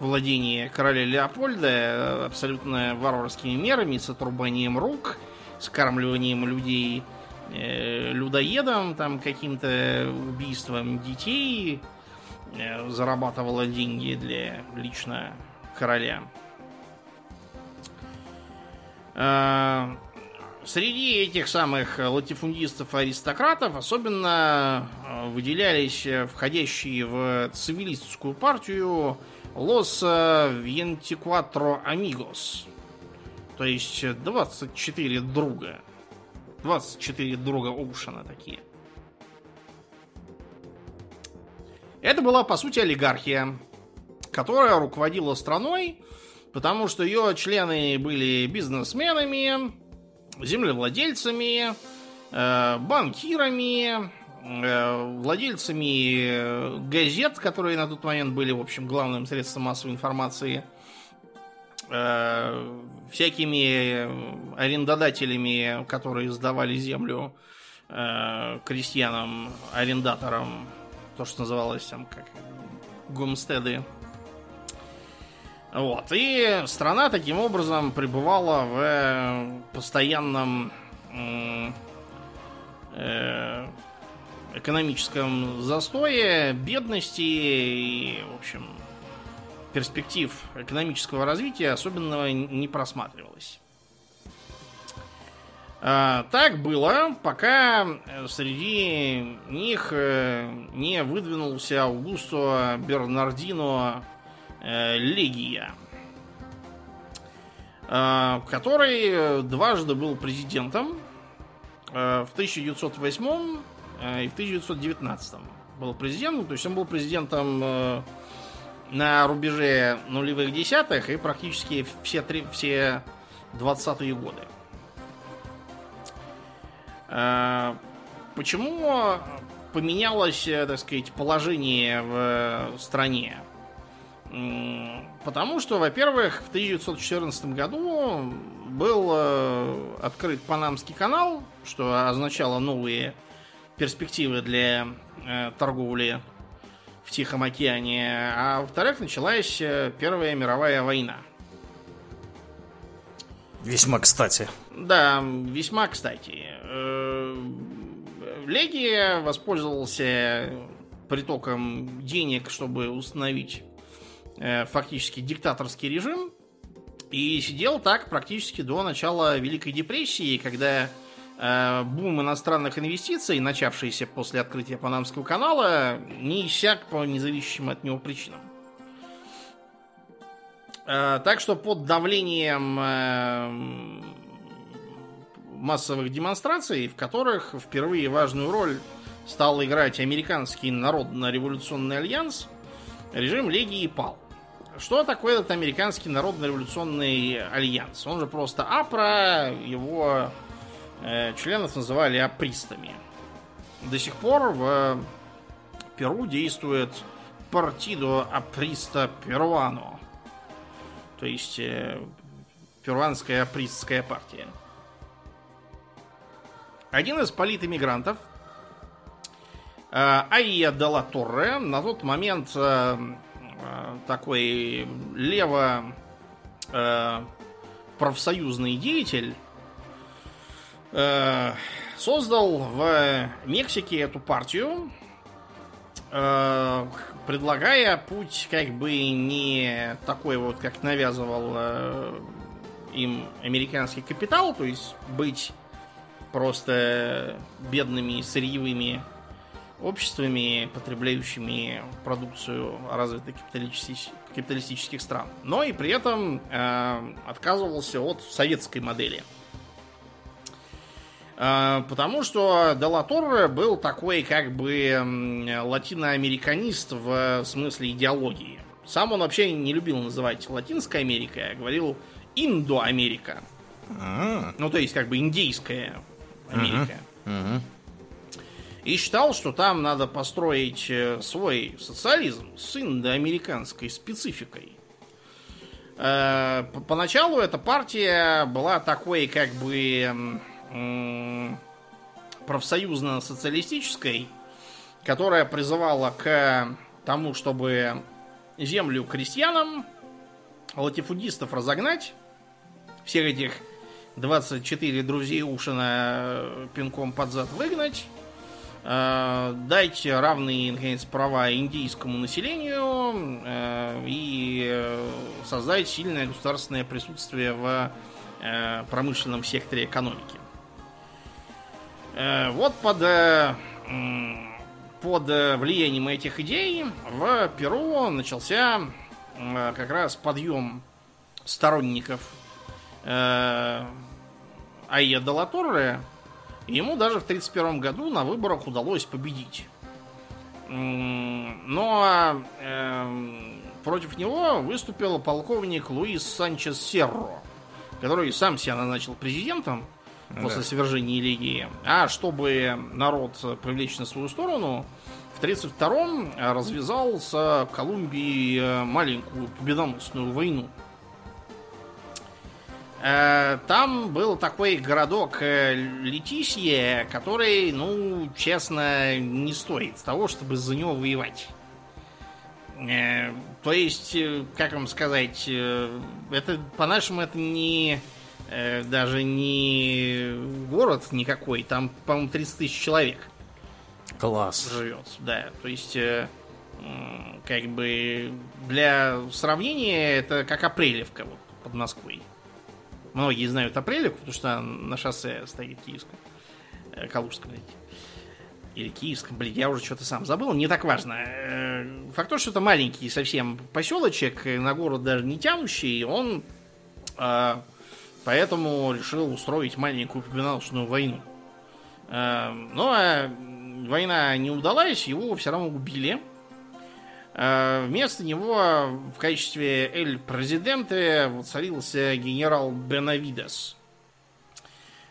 владение короля Леопольда э, абсолютно варварскими мерами, с отрубанием рук, скармливанием людей э, людоедом, там каким-то убийством детей, э, зарабатывала деньги для лично короля. Э, среди этих самых латифундистов-аристократов особенно э, выделялись входящие в цивилистскую партию Los Veinticuatro Amigos. То есть 24 друга. 24 друга Оушена такие. Это была, по сути, олигархия, которая руководила страной, потому что ее члены были бизнесменами, землевладельцами, э, банкирами, Э, владельцами э, газет, которые на тот момент были, в общем, главным средством массовой информации, всякими арендодателями, которые сдавали землю крестьянам, арендаторам, то, что называлось там как гумстеды. Вот. И страна таким образом пребывала в постоянном экономическом застое, бедности и, в общем, перспектив экономического развития особенного не просматривалось. А, так было, пока среди них э, не выдвинулся Аугусто Бернардино э, Легия, а, который дважды был президентом э, в 1908 Э, и в 1919 был президентом. То есть он был президентом э, на рубеже нулевых десятых и практически все, три, все 20-е годы. Э, почему поменялось, э, так сказать, положение в стране? Потому что, во-первых, в 1914 году был открыт Панамский канал, что означало новые перспективы для торговли в Тихом океане, а во-вторых, началась Первая мировая война. Весьма кстати. Да, весьма кстати. Э, Легия воспользовался притоком денег, чтобы установить э, фактически диктаторский режим. И сидел так практически до начала Великой депрессии, когда э, бум иностранных инвестиций, начавшийся после открытия Панамского канала, не иссяк по независимым от него причинам. Э, так что под давлением э, массовых демонстраций, в которых впервые важную роль стал играть американский народно-революционный альянс, режим Легии пал. Что такое этот американский народно-революционный альянс? Он же просто АПРА, его э, членов называли апристами. До сих пор в Перу действует Партидо Априста Перуано то есть э, перуанская апристская партия. Один из политэмигрантов, э, Айя Дела Торре, на тот момент э, такой лево э, профсоюзный деятель, э, создал в Мексике эту партию, э, предлагая путь как бы не такой вот, как навязывал э, им американский капитал, то есть быть просто бедными сырьевыми обществами, потребляющими продукцию развитых капиталистических, капиталистических стран, но и при этом э, отказывался от советской модели. А, потому что Делатор был такой как бы латиноамериканист в смысле идеологии. Сам он вообще не любил называть Латинской Америкой, а говорил Индоамерика. А-а-а. Ну, то есть как бы индейская Америка. Uh-huh. И считал, что там надо построить э, свой социализм с индоамериканской спецификой. Э, поначалу эта партия была такой как бы профсоюзно-социалистической, которая призывала к тому, чтобы землю крестьянам, латифудистов разогнать, всех этих 24 друзей Ушина пинком под зад выгнать, э, дать равные, наконец, права индийскому населению э, и создать сильное государственное присутствие в э, промышленном секторе экономики. Э, вот под, э, под влиянием этих идей в Перу начался э, как раз подъем сторонников Айя Делаторре. Ему даже в 1931 году на выборах удалось победить. Но против него выступил полковник Луис Санчес Серро, который сам себя назначил президентом после да. свержения Лигии. А чтобы народ привлечь на свою сторону, в 1932-м развязал с Колумбией э, маленькую победоносную войну. Э, там был такой городок э, Летисье, который, ну, честно, не стоит того, чтобы за него воевать. То есть, как вам сказать, это по-нашему это не э, даже не город никакой, там, по-моему, 30 тысяч человек. Класс. Живет, да. То есть, э, как бы для сравнения, это как Апрелевка вот, под Москвой. Многие знают Апрелевку, потому что на шоссе стоит киевском. Э, Калужском, знаете. Или Киевском, блин, я уже что-то сам забыл, не так важно. Э, факт то, что это маленький совсем поселочек, на город даже не тянущий, он э, Поэтому решил устроить маленькую победоносную войну. Но а война не удалась, его все равно убили. Э, вместо него в качестве эль-президента воцарился генерал Бенавидес.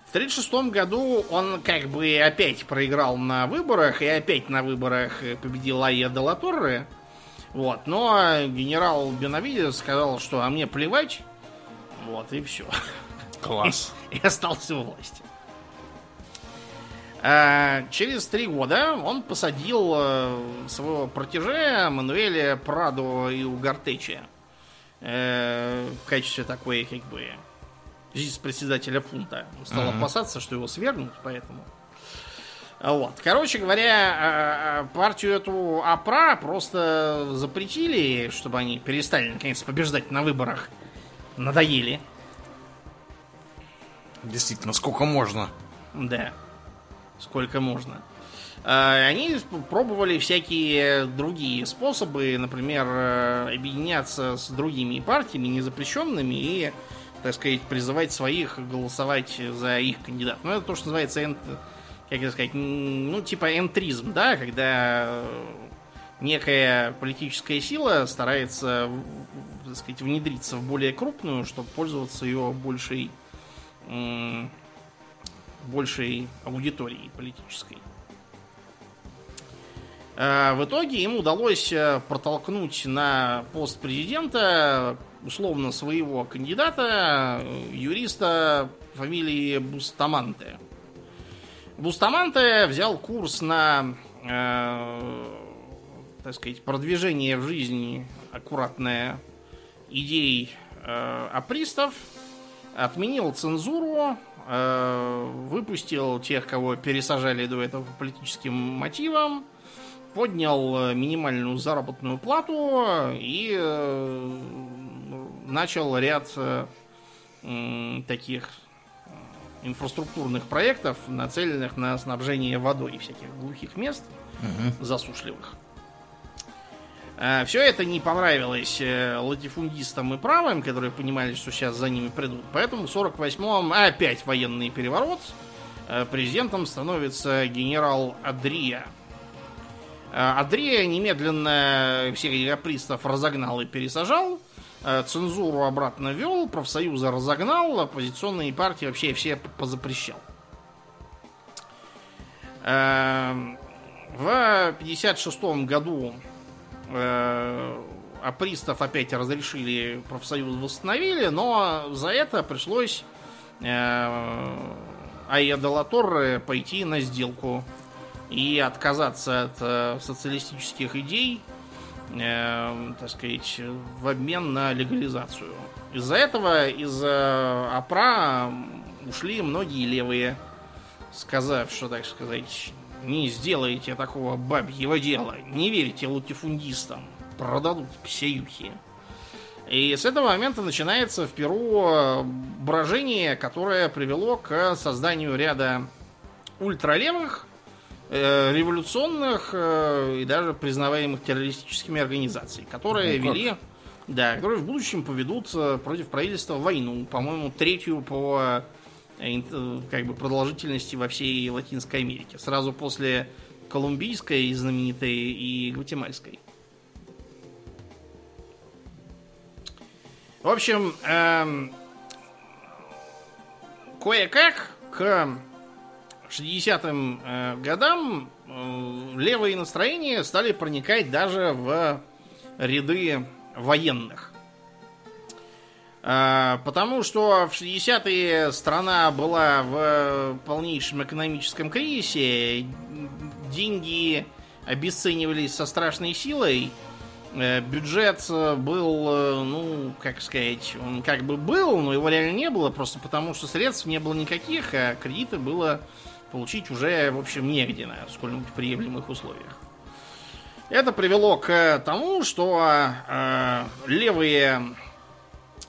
В 1936 году он как бы опять проиграл на выборах, и опять на выборах победил Айя де Латорре. Вот. Но генерал Бенавидес сказал, что а мне плевать. Вот, и все. Класс. И остался у власти. А, через три года он посадил э, своего протеже Мануэля Прадо и Угартеча э, в качестве такой, как бы, председателя пункта. Он стал Ага. опасаться, что его свергнут, поэтому. Вот. Короче говоря, э, партию эту АПРА просто запретили, чтобы они перестали наконец побеждать на выборах. Надоели. Действительно, сколько можно? Да. Сколько можно. А, Они пробовали всякие другие способы, например, э, объединяться с другими партиями, незапрещенными, и, так сказать, призывать своих голосовать за их кандидата. Ну, это то, что называется, как это сказать, ну, типа энтризм, да, когда некая политическая сила старается, так сказать, внедриться в более крупную, чтобы пользоваться ее большей большей аудитории политической. Э, В итоге им удалось э, протолкнуть на пост президента условно своего кандидата, э, юриста фамилии Бустаманте. Бустаманте взял курс на, э, так сказать, продвижение в жизни аккуратное идей э, апристов, отменил цензуру, выпустил тех, кого пересажали до этого по политическим мотивам, поднял э, минимальную заработную плату и э, начал ряд э, таких э, инфраструктурных проектов, нацеленных на снабжение водой всяких глухих мест засушливых. Все это не понравилось э, латифундистам и правым, которые понимали, что сейчас за ними придут. Поэтому в 48-м опять военный переворот. Э, Президентом становится генерал Адрия. Э, Адрия немедленно всех апристов разогнал и пересажал. э, Цензуру обратно вел, профсоюзы разогнал, оппозиционные партии вообще все позапрещал. Эм, В 56 году э, апристов опять разрешили, профсоюз восстановили, но за это пришлось э, Айя пойти на сделку и отказаться от э, социалистических идей, так сказать, в обмен на легализацию. Из-за этого из АПРА ушли многие левые, сказав, что, так сказать, не сделаете такого бабьего дела, не верьте латифундистам, продадут псеюхи. И с этого момента начинается в Перу э, брожение, которое привело к созданию ряда ультралевых, э, революционных э, и даже признаваемых террористическими организаций, которые Ну вели, да, которые в будущем поведут э, против правительства войну, по-моему, третью по как бы продолжительности во всей Латинской Америке, сразу после колумбийской знаменитой и гватемальской. В общем, эм, кое-как к 60-м э, годам э, левые настроения стали проникать даже в ряды военных. Э, Потому что в 60-е страна была в полнейшем экономическом кризисе, деньги обесценивались со страшной силой, Э, бюджет был, э, ну, как сказать, он как бы был, но его реально не было, просто потому что средств не было никаких, а кредиты было получить уже, в общем, негде на сколь-нибудь приемлемых условиях. Это привело к тому, что э, левые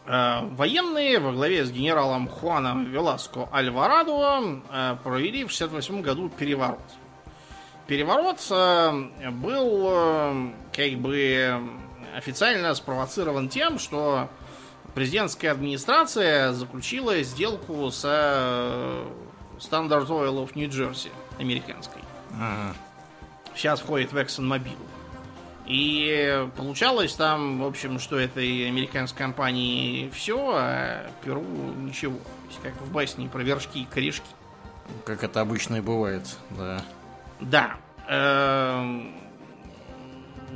военные во главе с генералом Хуаном Веласко Альварадо э, провели в 68 году переворот. Переворот э, был э, как бы официально спровоцирован тем, что президентская администрация заключила сделку с э, Standard Oil of New Jersey, американской. Ага. Сейчас входит в ExxonMobil. И получалось там, в общем, что этой американской компании все, а Перу ничего. То есть, как в басне про вершки и корешки. Как это обычно и бывает, да. Да. Эм,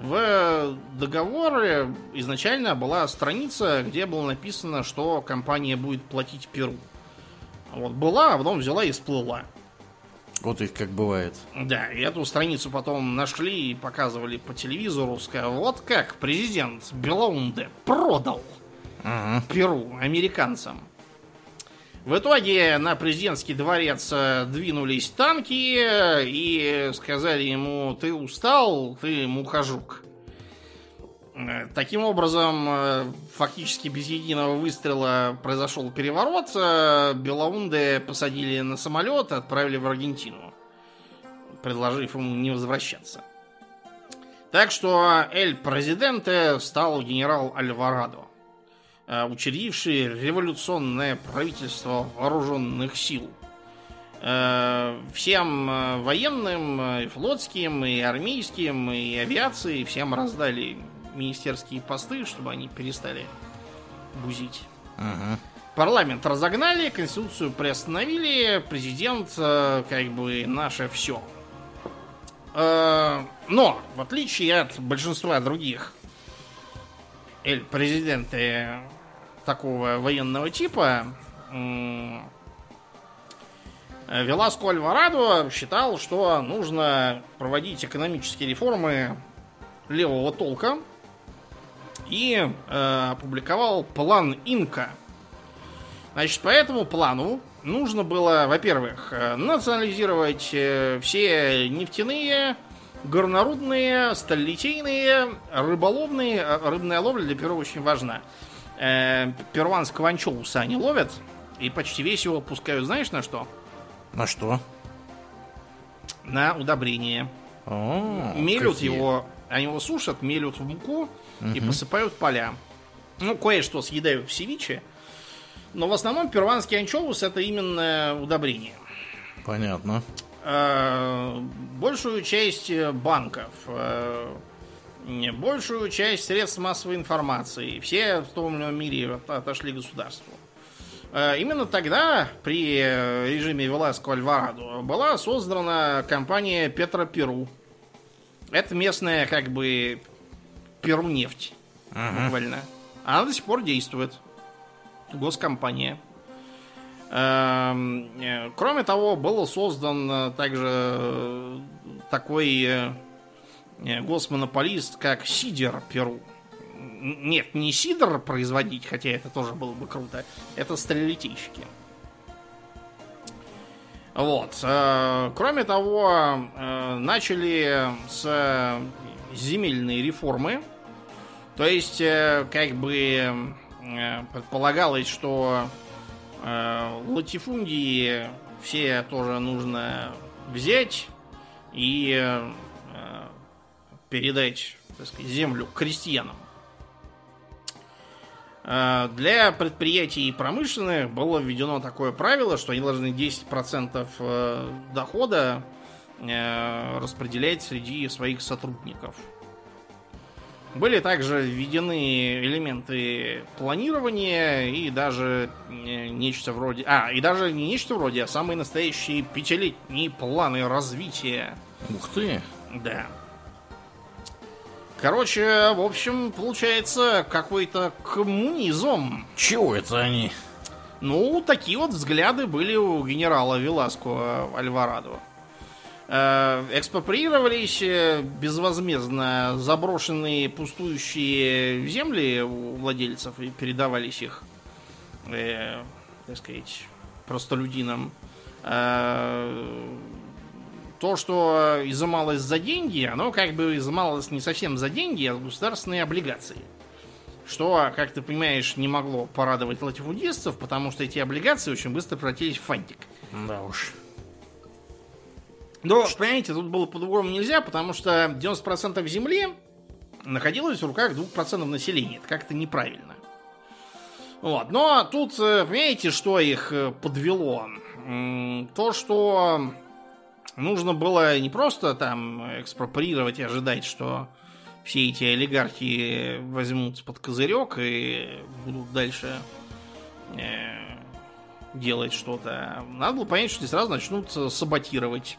в договоре изначально была страница, где было написано, что компания будет платить Перу. Вот была, а потом взяла и всплыла. Вот их как бывает. Да, и эту страницу потом нашли и показывали по телевизору. Сказали, вот как президент Белаунде продал Ага. Перу американцам. В итоге на президентский дворец э, двинулись танки э, и сказали ему, ты устал, ты мухожук. Таким образом, э, фактически без единого выстрела произошел переворот. э, Белаунде посадили на самолет и отправили в Аргентину, предложив ему не возвращаться. Так что Эль Президенте стал генерал Альварадо э, учредивший революционное правительство вооруженных сил. Всем военным, и флотским, и армейским, и авиации, всем раздали министерские посты, чтобы они перестали бузить. Ага. Парламент разогнали, конституцию приостановили, президент э, как бы наше все. Но, в отличие от большинства других эль президенты такого военного типа, м, Веласко Альварадо считал, что нужно проводить экономические реформы левого толка и э, опубликовал план Инка. Значит, по этому плану нужно было, во-первых, э, национализировать э, все нефтяные, горнорудные, сталелитейные, рыболовные. э, Рыбная ловля для Перу очень важна. Э, Перуанского анчоуса они ловят, и почти весь его пускают, знаешь, на что? На что? На удобрение. О, мелют какие. его, они его сушат, мелют в муку и посыпают поля. Ну, кое-что съедают в севиче. Но в основном перуанский анчоус это именно удобрение. Понятно. Э, Большую часть э, банков, не, большую часть средств массовой информации, все в том или ином мире от- отошли государству. Э, Именно тогда, при э, режиме Веласко Альварадо, была создана компания Петра Перу. Это местная, как бы, Перу нефть. Буквально. Она до сих пор действует. Госкомпания. Эм, э, Кроме того, был создан э, также э, такой госмонополист, как Сидер Перу. Нет, не Сидор производить, хотя это тоже было бы круто. Это стрелетейщики. Вот. Кроме того, начали с земельной реформы. То есть, э, как бы э, предполагалось, что э, латифундии все тоже нужно взять и передать, так сказать, землю крестьянам. Для предприятий промышленных было введено такое правило, что они должны 10% э, дохода распределять среди своих сотрудников. Были также введены элементы планирования и даже э, нечто вроде... А, и даже не нечто вроде, а самые настоящие пятилетние планы развития. Ух ты. Да. Короче, в общем, получается какой-то коммунизм. Чего это они? Ну, такие вот взгляды были у генерала Веласко Альварадо. Э, Экспроприировались э, безвозмездно заброшенные пустующие земли у владельцев и передавались их, э, так сказать, простолюдинам. Э, То, что изымалось за деньги, оно как бы изымалось не совсем за деньги, а государственные облигации. Что, как ты понимаешь, не могло порадовать латифундистов, потому что эти облигации очень быстро превратились в фантик. Да уж. Но, понимаете, тут было по-другому нельзя, потому что 90% земли находилось в руках 2% населения. Это как-то неправильно. Вот. Но тут, э, понимаете, что их э, подвело? То, что нужно было не просто там экспроприировать и ожидать, что все эти олигархи возьмут под козырек и будут дальше э, делать что-то. Надо было понять, что они сразу начнут саботировать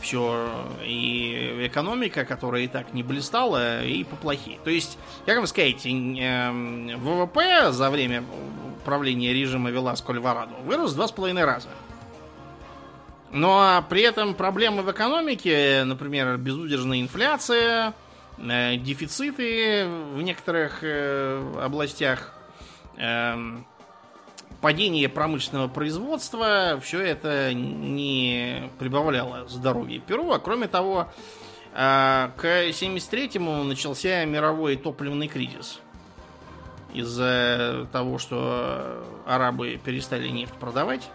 все. И экономика, которая и так не блистала, и поплохи. То есть, как вам сказать, э, ВВП за время правления режима Веласко Альварадо вырос в два с половиной раза. Но при этом проблемы в экономике, например, безудержная инфляция, э, дефициты в некоторых э, областях, эм, падение промышленного производства, все это не прибавляло здоровье Перу. А кроме того, э, к 73-му начался мировой топливный кризис. Из-за того, что арабы перестали нефть продавать.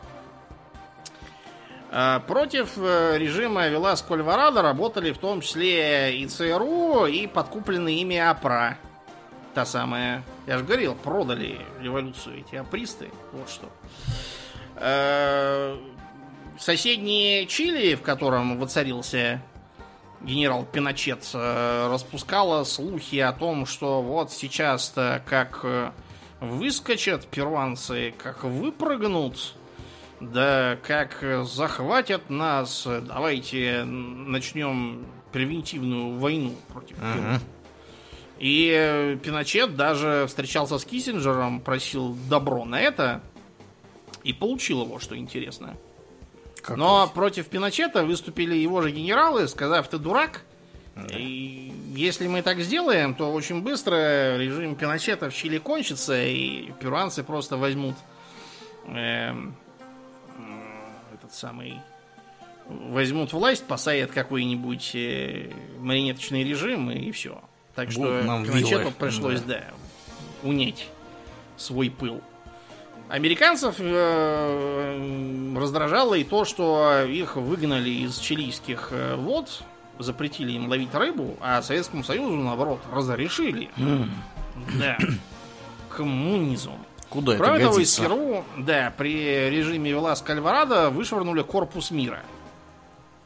Э, против э, режима Веласко Альварадо работали в том числе и ЦРУ, и подкупленные ими АПРА. Та самая, я же говорил, продали революцию эти апристы. Вот что. Э, соседние Чили, в котором воцарился генерал Пиночет, распускала слухи о том, что вот сейчас-то как выскочат перуанцы, как выпрыгнут, да как захватят нас, давайте начнем превентивную войну против uh-huh. И Пиночет даже встречался с Киссинджером, просил добро на это и получил его, что интересно. Как Но это? против Пиночета выступили его же генералы, сказав, ты дурак. Да. И если мы так сделаем, то очень быстро режим Пиночета в Чили кончится, и перуанцы просто возьмут э, этот самый возьмут власть, посадят какой-нибудь э, марионеточный режим и все. Так что Пиночету пришлось, да. да, унять свой пыл. Американцев э, раздражало и то, что их выгнали из чилийских э, вод, запретили им ловить рыбу, а Советскому Союзу, наоборот, разрешили. Mm. Да. Коммунизм. Куда Кроме это того, из Перу, да, при режиме Веласко Альварадо вышвырнули корпус мира.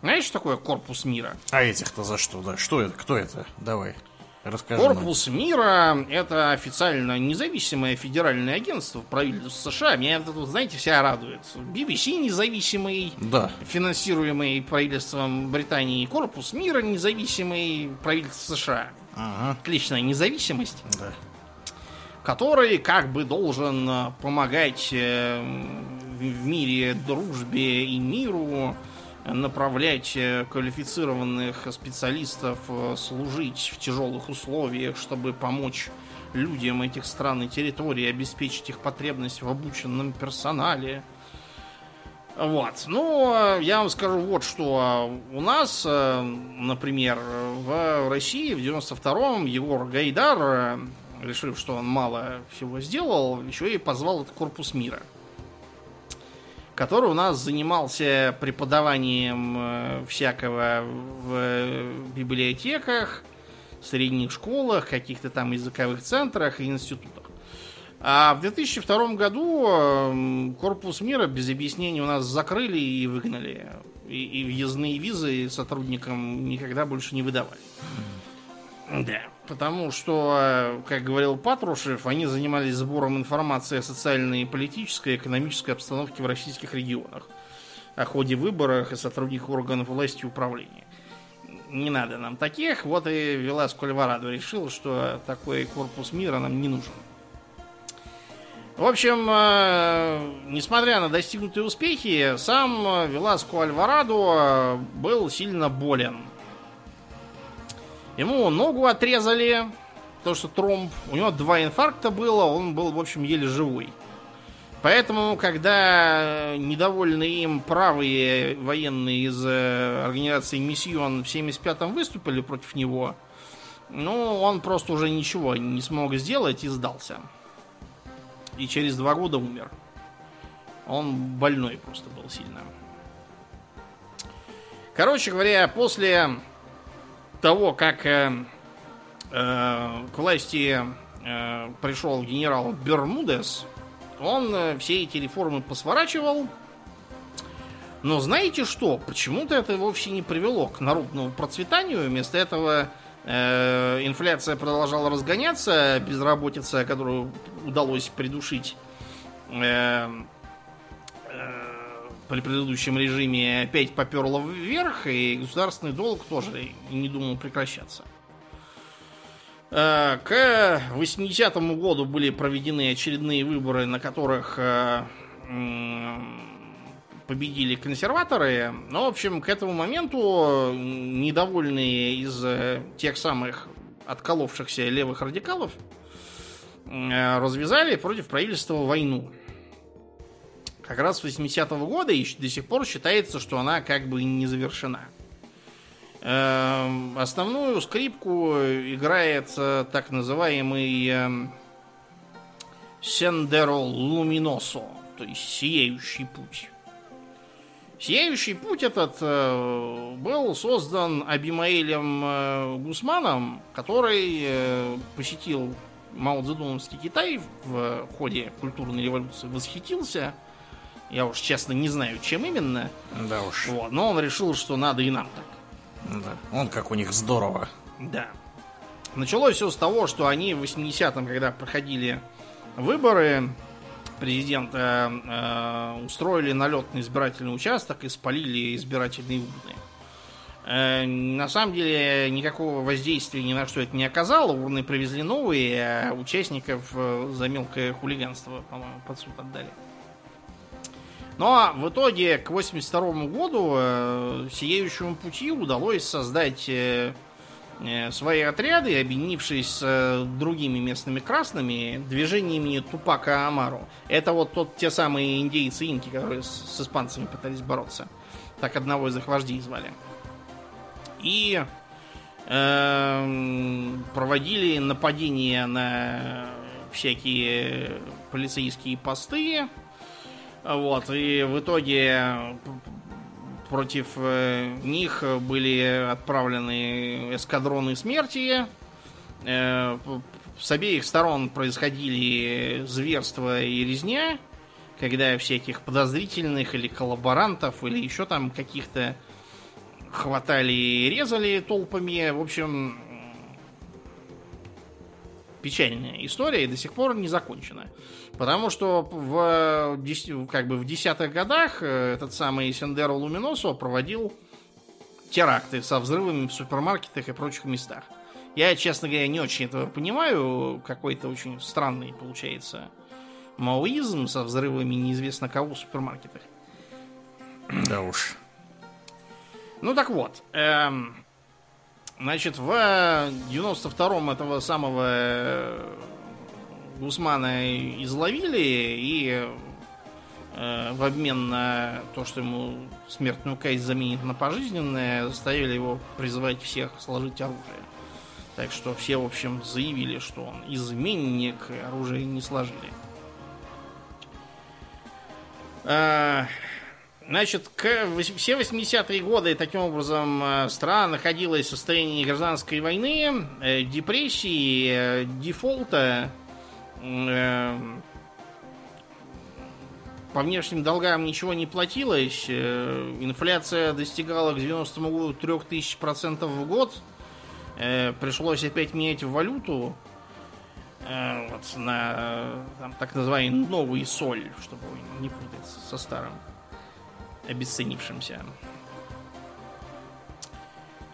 Знаешь, что такое корпус мира? А этих-то за что, да? Что это? Кто это? Давай. Расскажи Корпус нам. мира это официально независимое федеральное агентство правительства США. Меня это тут, знаете, вся радует. BBC независимый, да. финансируемый правительством Британии. Корпус мира независимый правительство США. Ага. Отличная независимость. Да который как бы должен помогать э, в мире дружбе и миру, направлять э, квалифицированных специалистов служить в тяжелых условиях, чтобы помочь людям этих стран и территорий, обеспечить их потребность в обученном персонале. Вот. Ну, я вам скажу вот что. У нас, например, в России в 92-м Егор Гайдар решив, что он мало всего сделал, еще и позвал этот корпус мира, который у нас занимался преподаванием э, всякого в библиотеках, средних школах, каких-то там языковых центрах и институтах. А в 2002 году эм, корпус мира без объяснений у нас закрыли и выгнали. И, и въездные визы сотрудникам никогда больше не выдавали. Да. Потому что, как говорил Патрушев, они занимались сбором информации о социальной, политической и экономической обстановке в российских регионах, о ходе выборов и сотрудниках органов власти и управления. Не надо нам таких. Вот и Веласко Альварадо решил, что такой корпус мира нам не нужен. В общем, э, несмотря на достигнутые успехи, сам Веласко Альварадо был сильно болен Ему ногу отрезали, то что тромб. У него два инфаркта было, он был, в общем, еле живой. Поэтому, когда недовольные им правые военные из э, организации Миссион в 75-м выступили против него, ну, он просто уже ничего не смог сделать и сдался. И через два года умер. Он больной просто был сильно. Короче говоря, после того, как э, э, к власти э, пришел генерал Бермудес, он э, все эти реформы посворачивал. Но знаете что? Почему-то это вовсе не привело к народному процветанию. Вместо этого Э, инфляция продолжала разгоняться, безработица, которую удалось придушить э, при предыдущем режиме, опять поперла вверх, и государственный долг тоже не думал прекращаться. К 80-му году были проведены очередные выборы, на которых победили консерваторы. Но, в общем, к этому моменту недовольные из э, тех самых отколовшихся левых радикалов э, развязали против правительства войну. Как раз с 80-го года и до сих пор считается, что она как бы не завершена. Эм, основную скрипку играет э, так называемый Сендеро Луминосо, то есть сияющий путь. Сияющий путь этот э, был создан Абимаэлем э, Гусманом, который посетил Мао Цзэдуновский Китай в ходе культурной революции, восхитился. Я уж честно не знаю, чем именно. Да уж. Вот, но он решил, что надо и нам так. Да. Он как у них здорово. Да. Началось все с того, что они в 80-м, когда проходили выборы, президента э, устроили налет на избирательный участок и спалили избирательные урны. Э, на самом деле никакого воздействия ни на что это не оказало. Урны привезли новые, а участников э, за мелкое хулиганство, по-моему, под суд отдали. Но в итоге к 82 году э, пути удалось создать э, Э, свои отряды, объединившись с э, другими местными красными, движениями Тупака Амару. Это вот тот, те самые индейцы-инки, которые с, с испанцами пытались бороться. Так одного из их вождей звали. И э, проводили нападения на всякие полицейские посты. Вот, и в итоге против э, них были отправлены эскадроны смерти. Э, с обеих сторон происходили зверства и резня, когда всяких подозрительных или коллаборантов, или еще там каких-то хватали и резали толпами. В общем, печальная история и до сих пор не закончена. Потому что в, как бы в десятых годах э, этот самый Сендеро Луминосо проводил теракты со взрывами в супермаркетах и прочих местах. Я, честно говоря, не очень этого понимаю. Какой-то очень странный получается маоизм со взрывами неизвестно кого в супермаркетах. Да уж. Ну так вот. Эм, значит, в 92-м этого самого э, Гусмана изловили и э, в обмен на то, что ему смертную казнь заменит на пожизненное, заставили его призывать всех сложить оружие. Так что все, в общем, заявили, что он изменник, и оружие не сложили. А, значит, к, все 80-е годы таким образом э, страна находилась в состоянии гражданской войны, э, депрессии, дефолта, по внешним долгам ничего не платилось. Э, инфляция достигала к 90 году 3000% в год. Э, пришлось опять менять валюту э, вот, на там, так называемый новый соль, чтобы не путать со старым обесценившимся.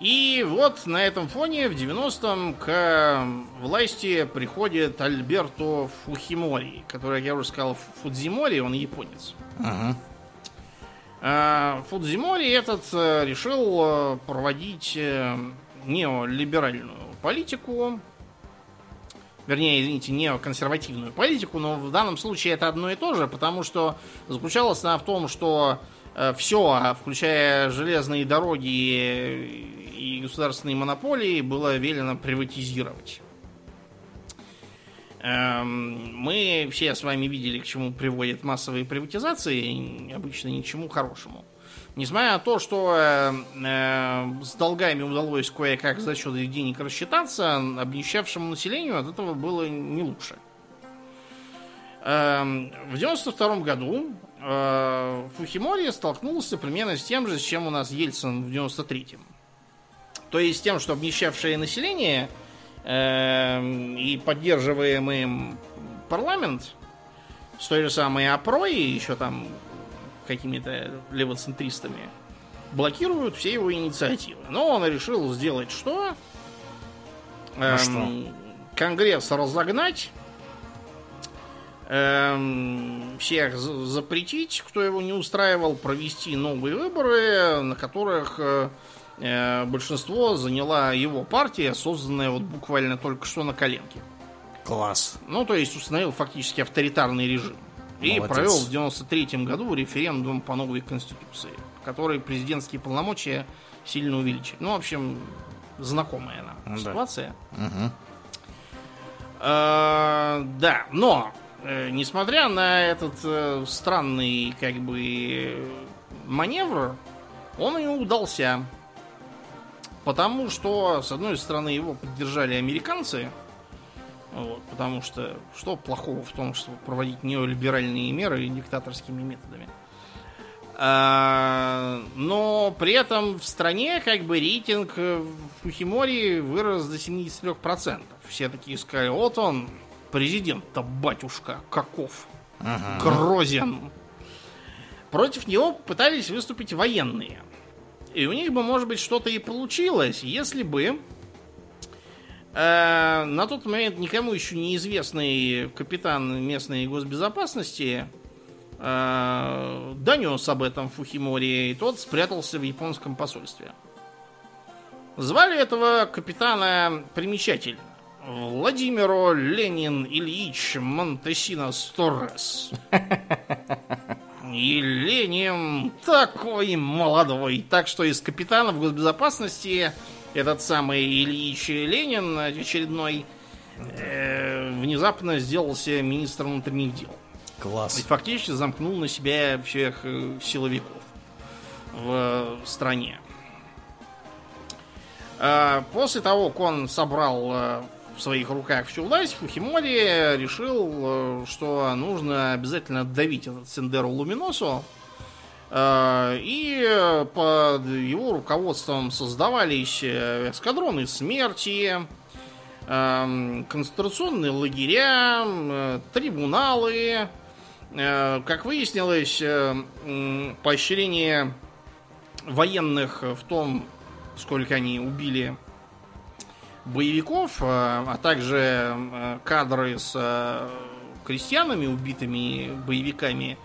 И вот на этом фоне в 90-м к власти приходит Альберто Фухимори, который, я уже сказал, Фудзимори, он японец. Ага. А, Фудзимори этот э, решил э, проводить э, неолиберальную политику, вернее, извините, неоконсервативную политику, но в данном случае это одно и то же, потому что заключалась она в том, что все, включая железные дороги и государственные монополии было велено приватизировать. Эм, мы все с вами видели, к чему приводят массовые приватизации, обычно ни к чему хорошему. Несмотря на то, что э, э, с долгами удалось кое-как за счет денег рассчитаться, обнищавшему населению от этого было не лучше. Э, в 92 году э, Фухимори столкнулся примерно с тем же, с чем у нас Ельцин в 93-м. То есть тем, что обнищавшее население э, и поддерживаемый парламент с той же самой опрой, еще там какими-то левоцентристами, блокируют все его инициативы. Но он решил сделать что? А Эм, что? Конгресс разогнать, эм, всех за- запретить, кто его не устраивал, провести новые выборы, на которых э, большинство заняла его партия, созданная вот буквально только что на коленке. Класс. Ну, то есть установил фактически авторитарный режим. И Молодец. провел в 93 году референдум по новой конституции, который президентские полномочия сильно увеличит. Ну, в общем, знакомая нам Да. ситуация. Мгм. Э, Да, но э, несмотря на этот э, странный, как бы, э, маневр, он ему удался. Потому что, с одной стороны, его поддержали американцы, вот, потому что что плохого в том, чтобы проводить неолиберальные меры диктаторскими методами. А, но при этом в стране как бы рейтинг э, Фухимори вырос до 73%. Все такие сказали, вот он, президент-то батюшка, каков, грозен. Против него пытались выступить военные. И у них бы, может быть, что-то и получилось, если бы э, на тот момент никому еще неизвестный капитан местной госбезопасности э, донес об этом Фухимори, и тот спрятался в японском посольстве. Звали этого капитана примечательно. Владимиро Ленин Ильич Монтесинос Торрес. И Ленин такой молодой. Так что из капитанов госбезопасности этот самый Ильич Ленин очередной э, внезапно сделался министром внутренних дел. И Класс. фактически замкнул на себя всех э, силовиков в стране. А, После того, как он собрал э, в своих руках всю власть, Фухимори решил, э, что нужно обязательно давить этот Сендеру Луминосу. Э, И под его руководством создавались э, эскадроны смерти, концентрационные лагеря, трибуналы. Как выяснилось, поощрение военных в том, сколько они убили боевиков, э, а также э, кадры с э, крестьянами, убитыми боевиками,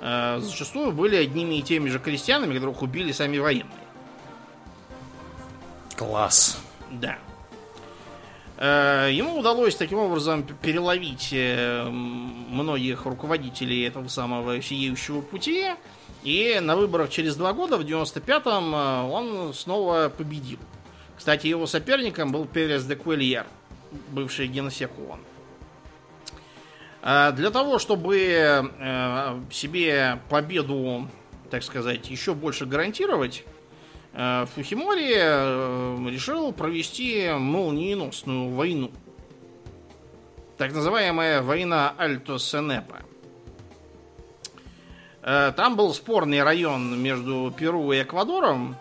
зачастую были одними и теми же крестьянами, которых убили сами военные. Класс. Да. Ему удалось таким образом переловить многих руководителей этого самого сияющего пути. И на выборах через два года, в 95-м, э, он снова победил. Кстати, его соперником был Перес де Куэльяр, бывший генсек ООН. А Для того, чтобы э, себе победу, так сказать, еще больше гарантировать, э, Фухимори э, решил провести молниеносную войну. Так называемая война Альто-Сенепа. Э, Там был спорный район между Перу и Эквадором.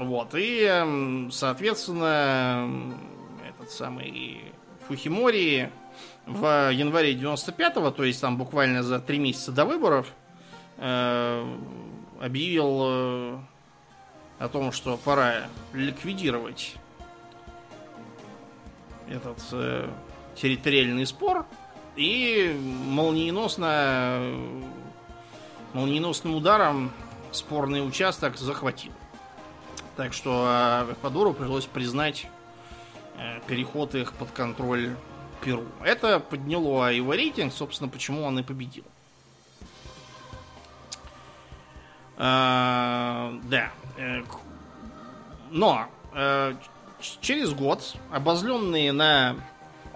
Вот, и, эм, соответственно, эм, этот самый Фухимори в январе 95-го, то есть там буквально за три месяца до выборов, э, объявил э, о том, что пора ликвидировать этот э, территориальный спор и молниеносно молниеносным ударом спорный участок захватил. Так что э, Эквадору пришлось признать э, переход их под контроль Перу. Это подняло его рейтинг, собственно, почему он и победил. Да. э, к- Но через год обозленные на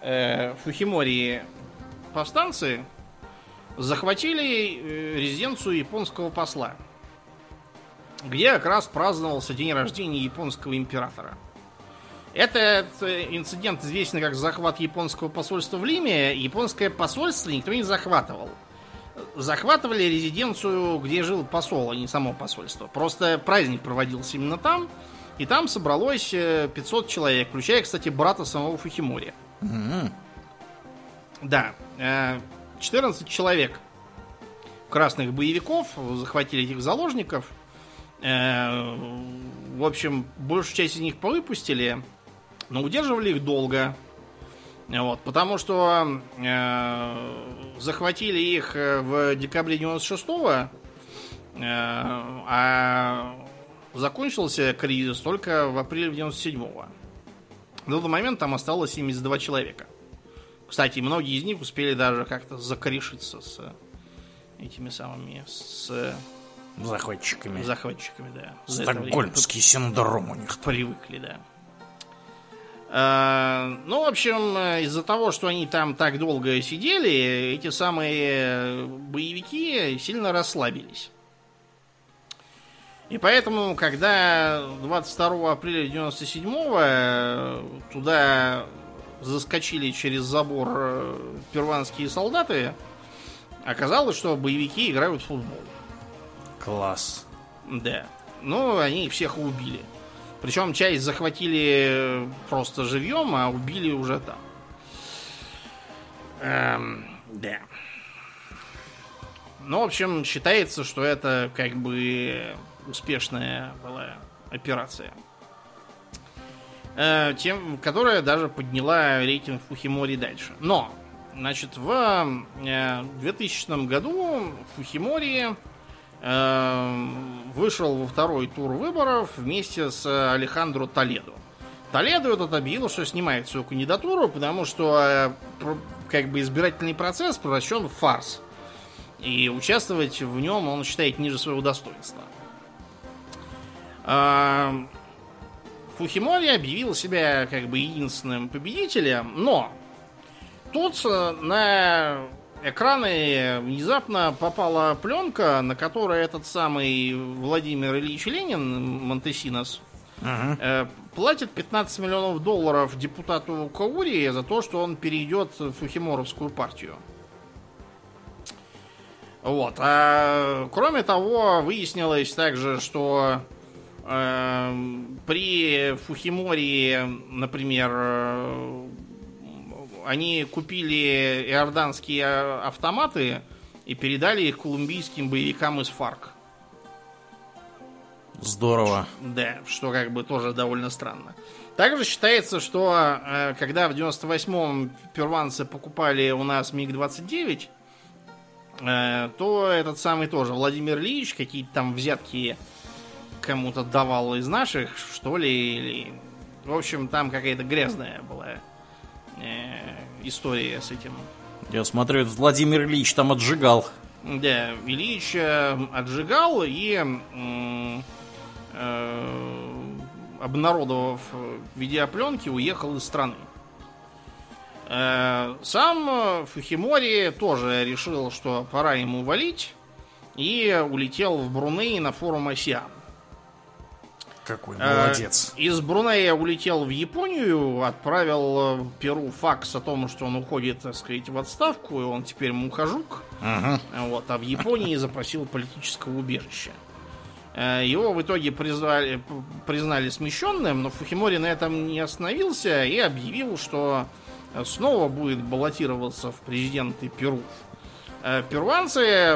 э, Фухимори повстанцы захватили резиденцию японского посла, где как раз праздновался день рождения японского императора. Этот э, инцидент известен как захват японского посольства в Лиме. Японское посольство никто не захватывал. Захватывали резиденцию, где жил посол, а не само посольство. Просто праздник проводился именно там. И там собралось 500 человек, включая, кстати, брата самого Фухимори. М, Да, э, 14 человек красных боевиков захватили этих заложников. Э, В общем, большую часть из них повыпустили, но удерживали их долго. Вот, потому что э, захватили их э, в декабре 96-го, э, а закончился кризис только в апреле 97-го. На тот момент там осталось 72 человека. Кстати, многие из них успели даже как-то закорешиться с этими самыми с Захватчиками. захватчиками, да. Стокгольмский синдром у них. привыкли, да. А, Ну, в общем, из-за того, что они там так долго сидели, эти самые боевики сильно расслабились. И поэтому, когда 22 апреля 97-го э, туда заскочили через забор э, перуанские солдаты, оказалось, что боевики играют в футбол. Класс. Да. Ну, они всех убили. Причем часть захватили просто живьем, а убили уже там. Эм, да. Ну, в общем, считается, что это как бы успешная была операция. Э, тем, которая даже подняла рейтинг Фухимори дальше. Но, значит, в э, 2000 году Фухимори э, вышел во второй тур выборов вместе с Алехандро Толедо. Толедо этот объявил, что снимает свою кандидатуру, потому что э, как бы избирательный процесс превращен в фарс. И участвовать в нем он считает ниже своего достоинства. А, Фухимори объявил себя как бы единственным победителем, но тут э, на экраны внезапно попала пленка, на которой этот самый Владимир Ильич Ленин, Монтесинос, Мгм. э, платит 15 миллионов долларов депутату Каури за то, что он перейдет в Фухиморовскую партию. Вот. А, кроме того, выяснилось также, что э, при Фухиморе, например, э, они купили иорданские автоматы и передали их колумбийским боевикам из ФАРК. Здорово. Да, что как бы тоже довольно странно. Также считается, что э, когда в 98-м перуанцы покупали у нас МиГ-29, э, то этот самый тоже Владимир Ильич какие-то там взятки кому-то давал из наших, что ли, или... В общем, там какая-то грязная была э, история с этим. Я смотрю, Владимир Ильич там отжигал. Да, Ильич э, отжигал и, э, обнародовав э, видеопленки, уехал из страны. Э, Сам э, Фухимори тоже решил, что пора ему валить, и улетел в Бруней на форум Осиан. Какой Э, молодец. Из Брунея улетел в Японию, отправил э, Перу факс о том, что он уходит, так сказать, в отставку, и он теперь мухожук. Мгм. Вот, а в Японии запросил политического убежища. Э, Его в итоге призвали, п- признали смещенным, но Фухимори на этом не остановился и объявил, что снова будет баллотироваться в президенты Перу. Э, Перуанцы э,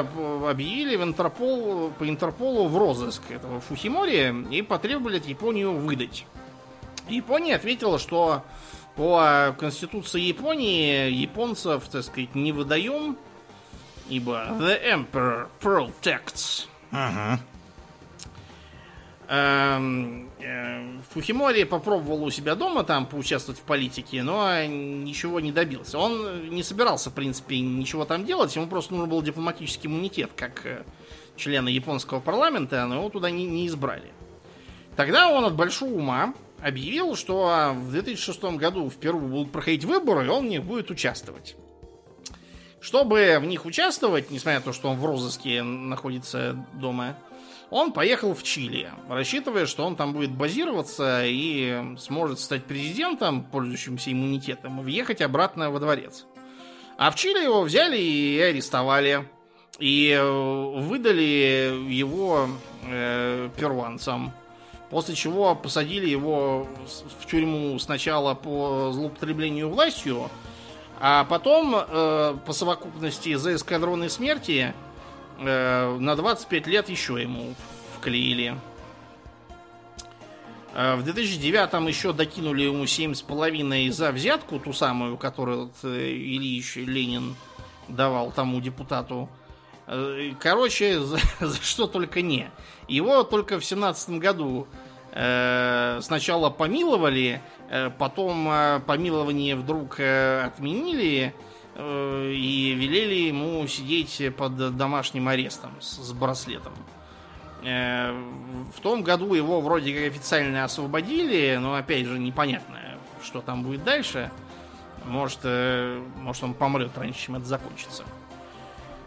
объявили в Интерпол, по Интерполу в розыск этого Фухимори и потребовали от Японию выдать. Япония ответила, что по Конституции Японии японцев, так сказать, не выдаем, ибо the emperor protects. Мгм. Эм, э, Фухимори попробовал у себя дома там поучаствовать в политике, но ничего не добился. Он не собирался, в принципе, ничего там делать, ему просто нужен был дипломатический иммунитет, как э, члена японского парламента, но его туда не, не избрали. Тогда он от большого ума объявил, что в 2006 году в Перу будут проходить выборы, и он в них будет участвовать. Чтобы в них участвовать, несмотря на то, что он в розыске находится дома, он поехал в Чили, рассчитывая, что он там будет базироваться и сможет стать президентом, пользующимся иммунитетом, и въехать обратно во дворец. А в Чили его взяли и арестовали. И э, выдали его э, перуанцам. После чего посадили его в тюрьму сначала по злоупотреблению властью, а потом э, по совокупности за эскадроны смерти на 25 лет еще ему вклеили. Э, в 2009 еще докинули ему 7,5 за взятку, ту самую, которую э, Ильич Ленин давал тому депутату. Э, короче, за, за что только не. Его только в 17 году э, сначала помиловали, э, потом э, помилование вдруг э, отменили э, и велели ему сидеть под домашним арестом с, с браслетом. Э, в том году его вроде как официально освободили, но опять же непонятно, что там будет дальше. Может, э, может он помрет раньше, чем это закончится.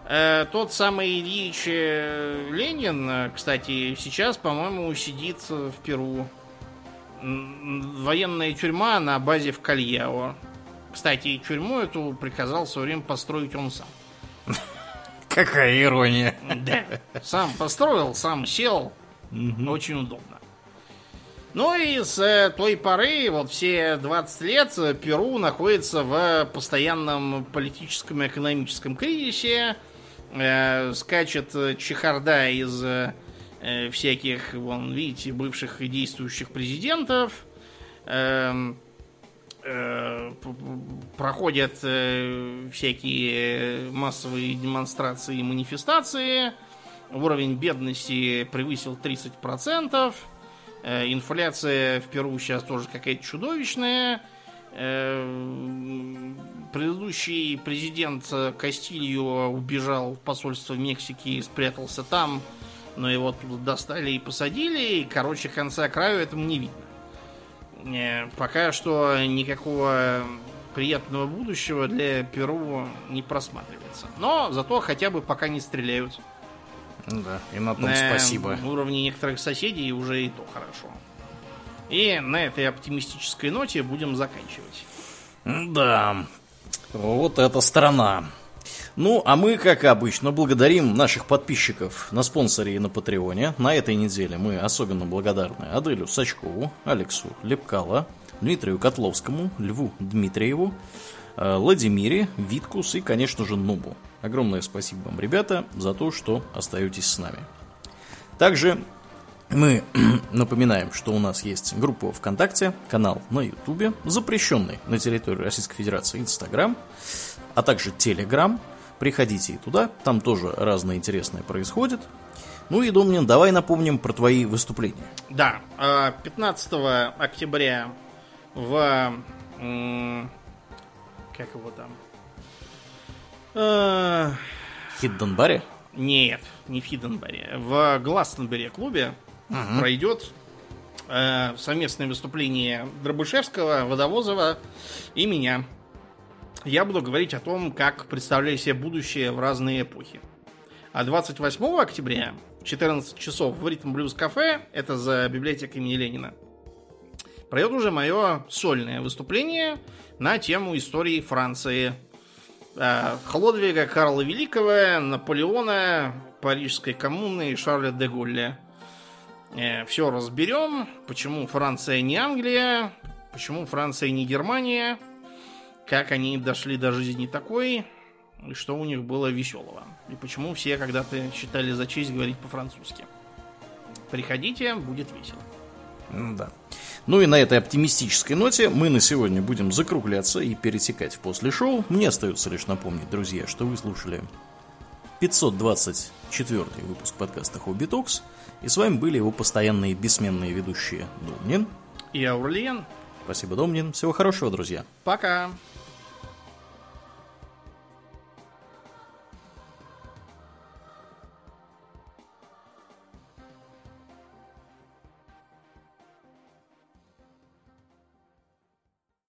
Э, тот самый Ильич Ленин, кстати, сейчас, по-моему, сидит в Перу. Военная тюрьма на базе в Кальяо. Кстати, тюрьму эту приказал в свое время построить он сам. Какая ирония. Да. Сам построил, сам сел. Очень удобно. Ну и с э, той поры, вот все 20 лет, Перу находится в постоянном политическом и экономическом кризисе. Э, скачет чехарда из э, всяких, вон, видите, бывших и действующих президентов. Э, Э, проходят э, всякие массовые демонстрации и манифестации. Уровень бедности превысил 30%. Э, инфляция в Перу сейчас тоже какая-то чудовищная. Предыдущий президент Кастильо убежал в посольство Мексики и спрятался там, но его оттуда достали и посадили. И, короче, конца краю этому не видно. Э, пока что никакого приятного будущего для Перу не просматривается. Но зато хотя бы пока не стреляют. Ну да, и на том на спасибо. На уровне некоторых соседей уже и то хорошо. И на этой оптимистической ноте будем заканчивать. Да, вот эта страна. Ну, а мы, как обычно, благодарим наших подписчиков на спонсоре и на Патреоне. На этой неделе мы особенно благодарны Аделю Сачкову, Алексу Лепкала, Дмитрию Котловскому, Льву Дмитриеву, э, Владимире, Виткус и, конечно же, Нубу. Огромное спасибо вам, ребята, за то, что остаетесь с нами. Также мы напоминаем, что у нас есть группа ВКонтакте, канал на Ютубе, запрещенный на территории Российской Федерации Инстаграм, а также Телеграм – Приходите и туда, там тоже разное интересное происходит. Ну и, Домнин, давай напомним про твои выступления. Да, 15 а, октября в... Как его там? А, Хидденбаре? Нет, не в Хидденбаре. В Гластенбере клубе угу. пройдет а, совместное выступление Дробышевского, Водовозова и меня я буду говорить о том, как представляю себе будущее в разные эпохи. А 28 октября, 14 часов в Ритм Блюз Кафе, это за библиотекой имени Ленина, пройдет уже мое сольное выступление на тему истории Франции. Э, Хлодвига Карла Великого, Наполеона, Парижской коммуны и Шарля де Голля. Э, Все разберем, почему Франция не Англия, почему Франция не Германия – как они дошли до жизни такой, и что у них было веселого. И почему все когда-то считали за честь говорить по-французски. Приходите, будет весело. Да. Ну и на этой оптимистической ноте мы на сегодня будем закругляться и перетекать в после шоу. Мне остается лишь напомнить, друзья, что вы слушали 524 выпуск подкаста Хобби Токс. И с вами были его постоянные бессменные ведущие Домнин и Аурлиен. Спасибо, Домнин. Всего хорошего, друзья. Пока.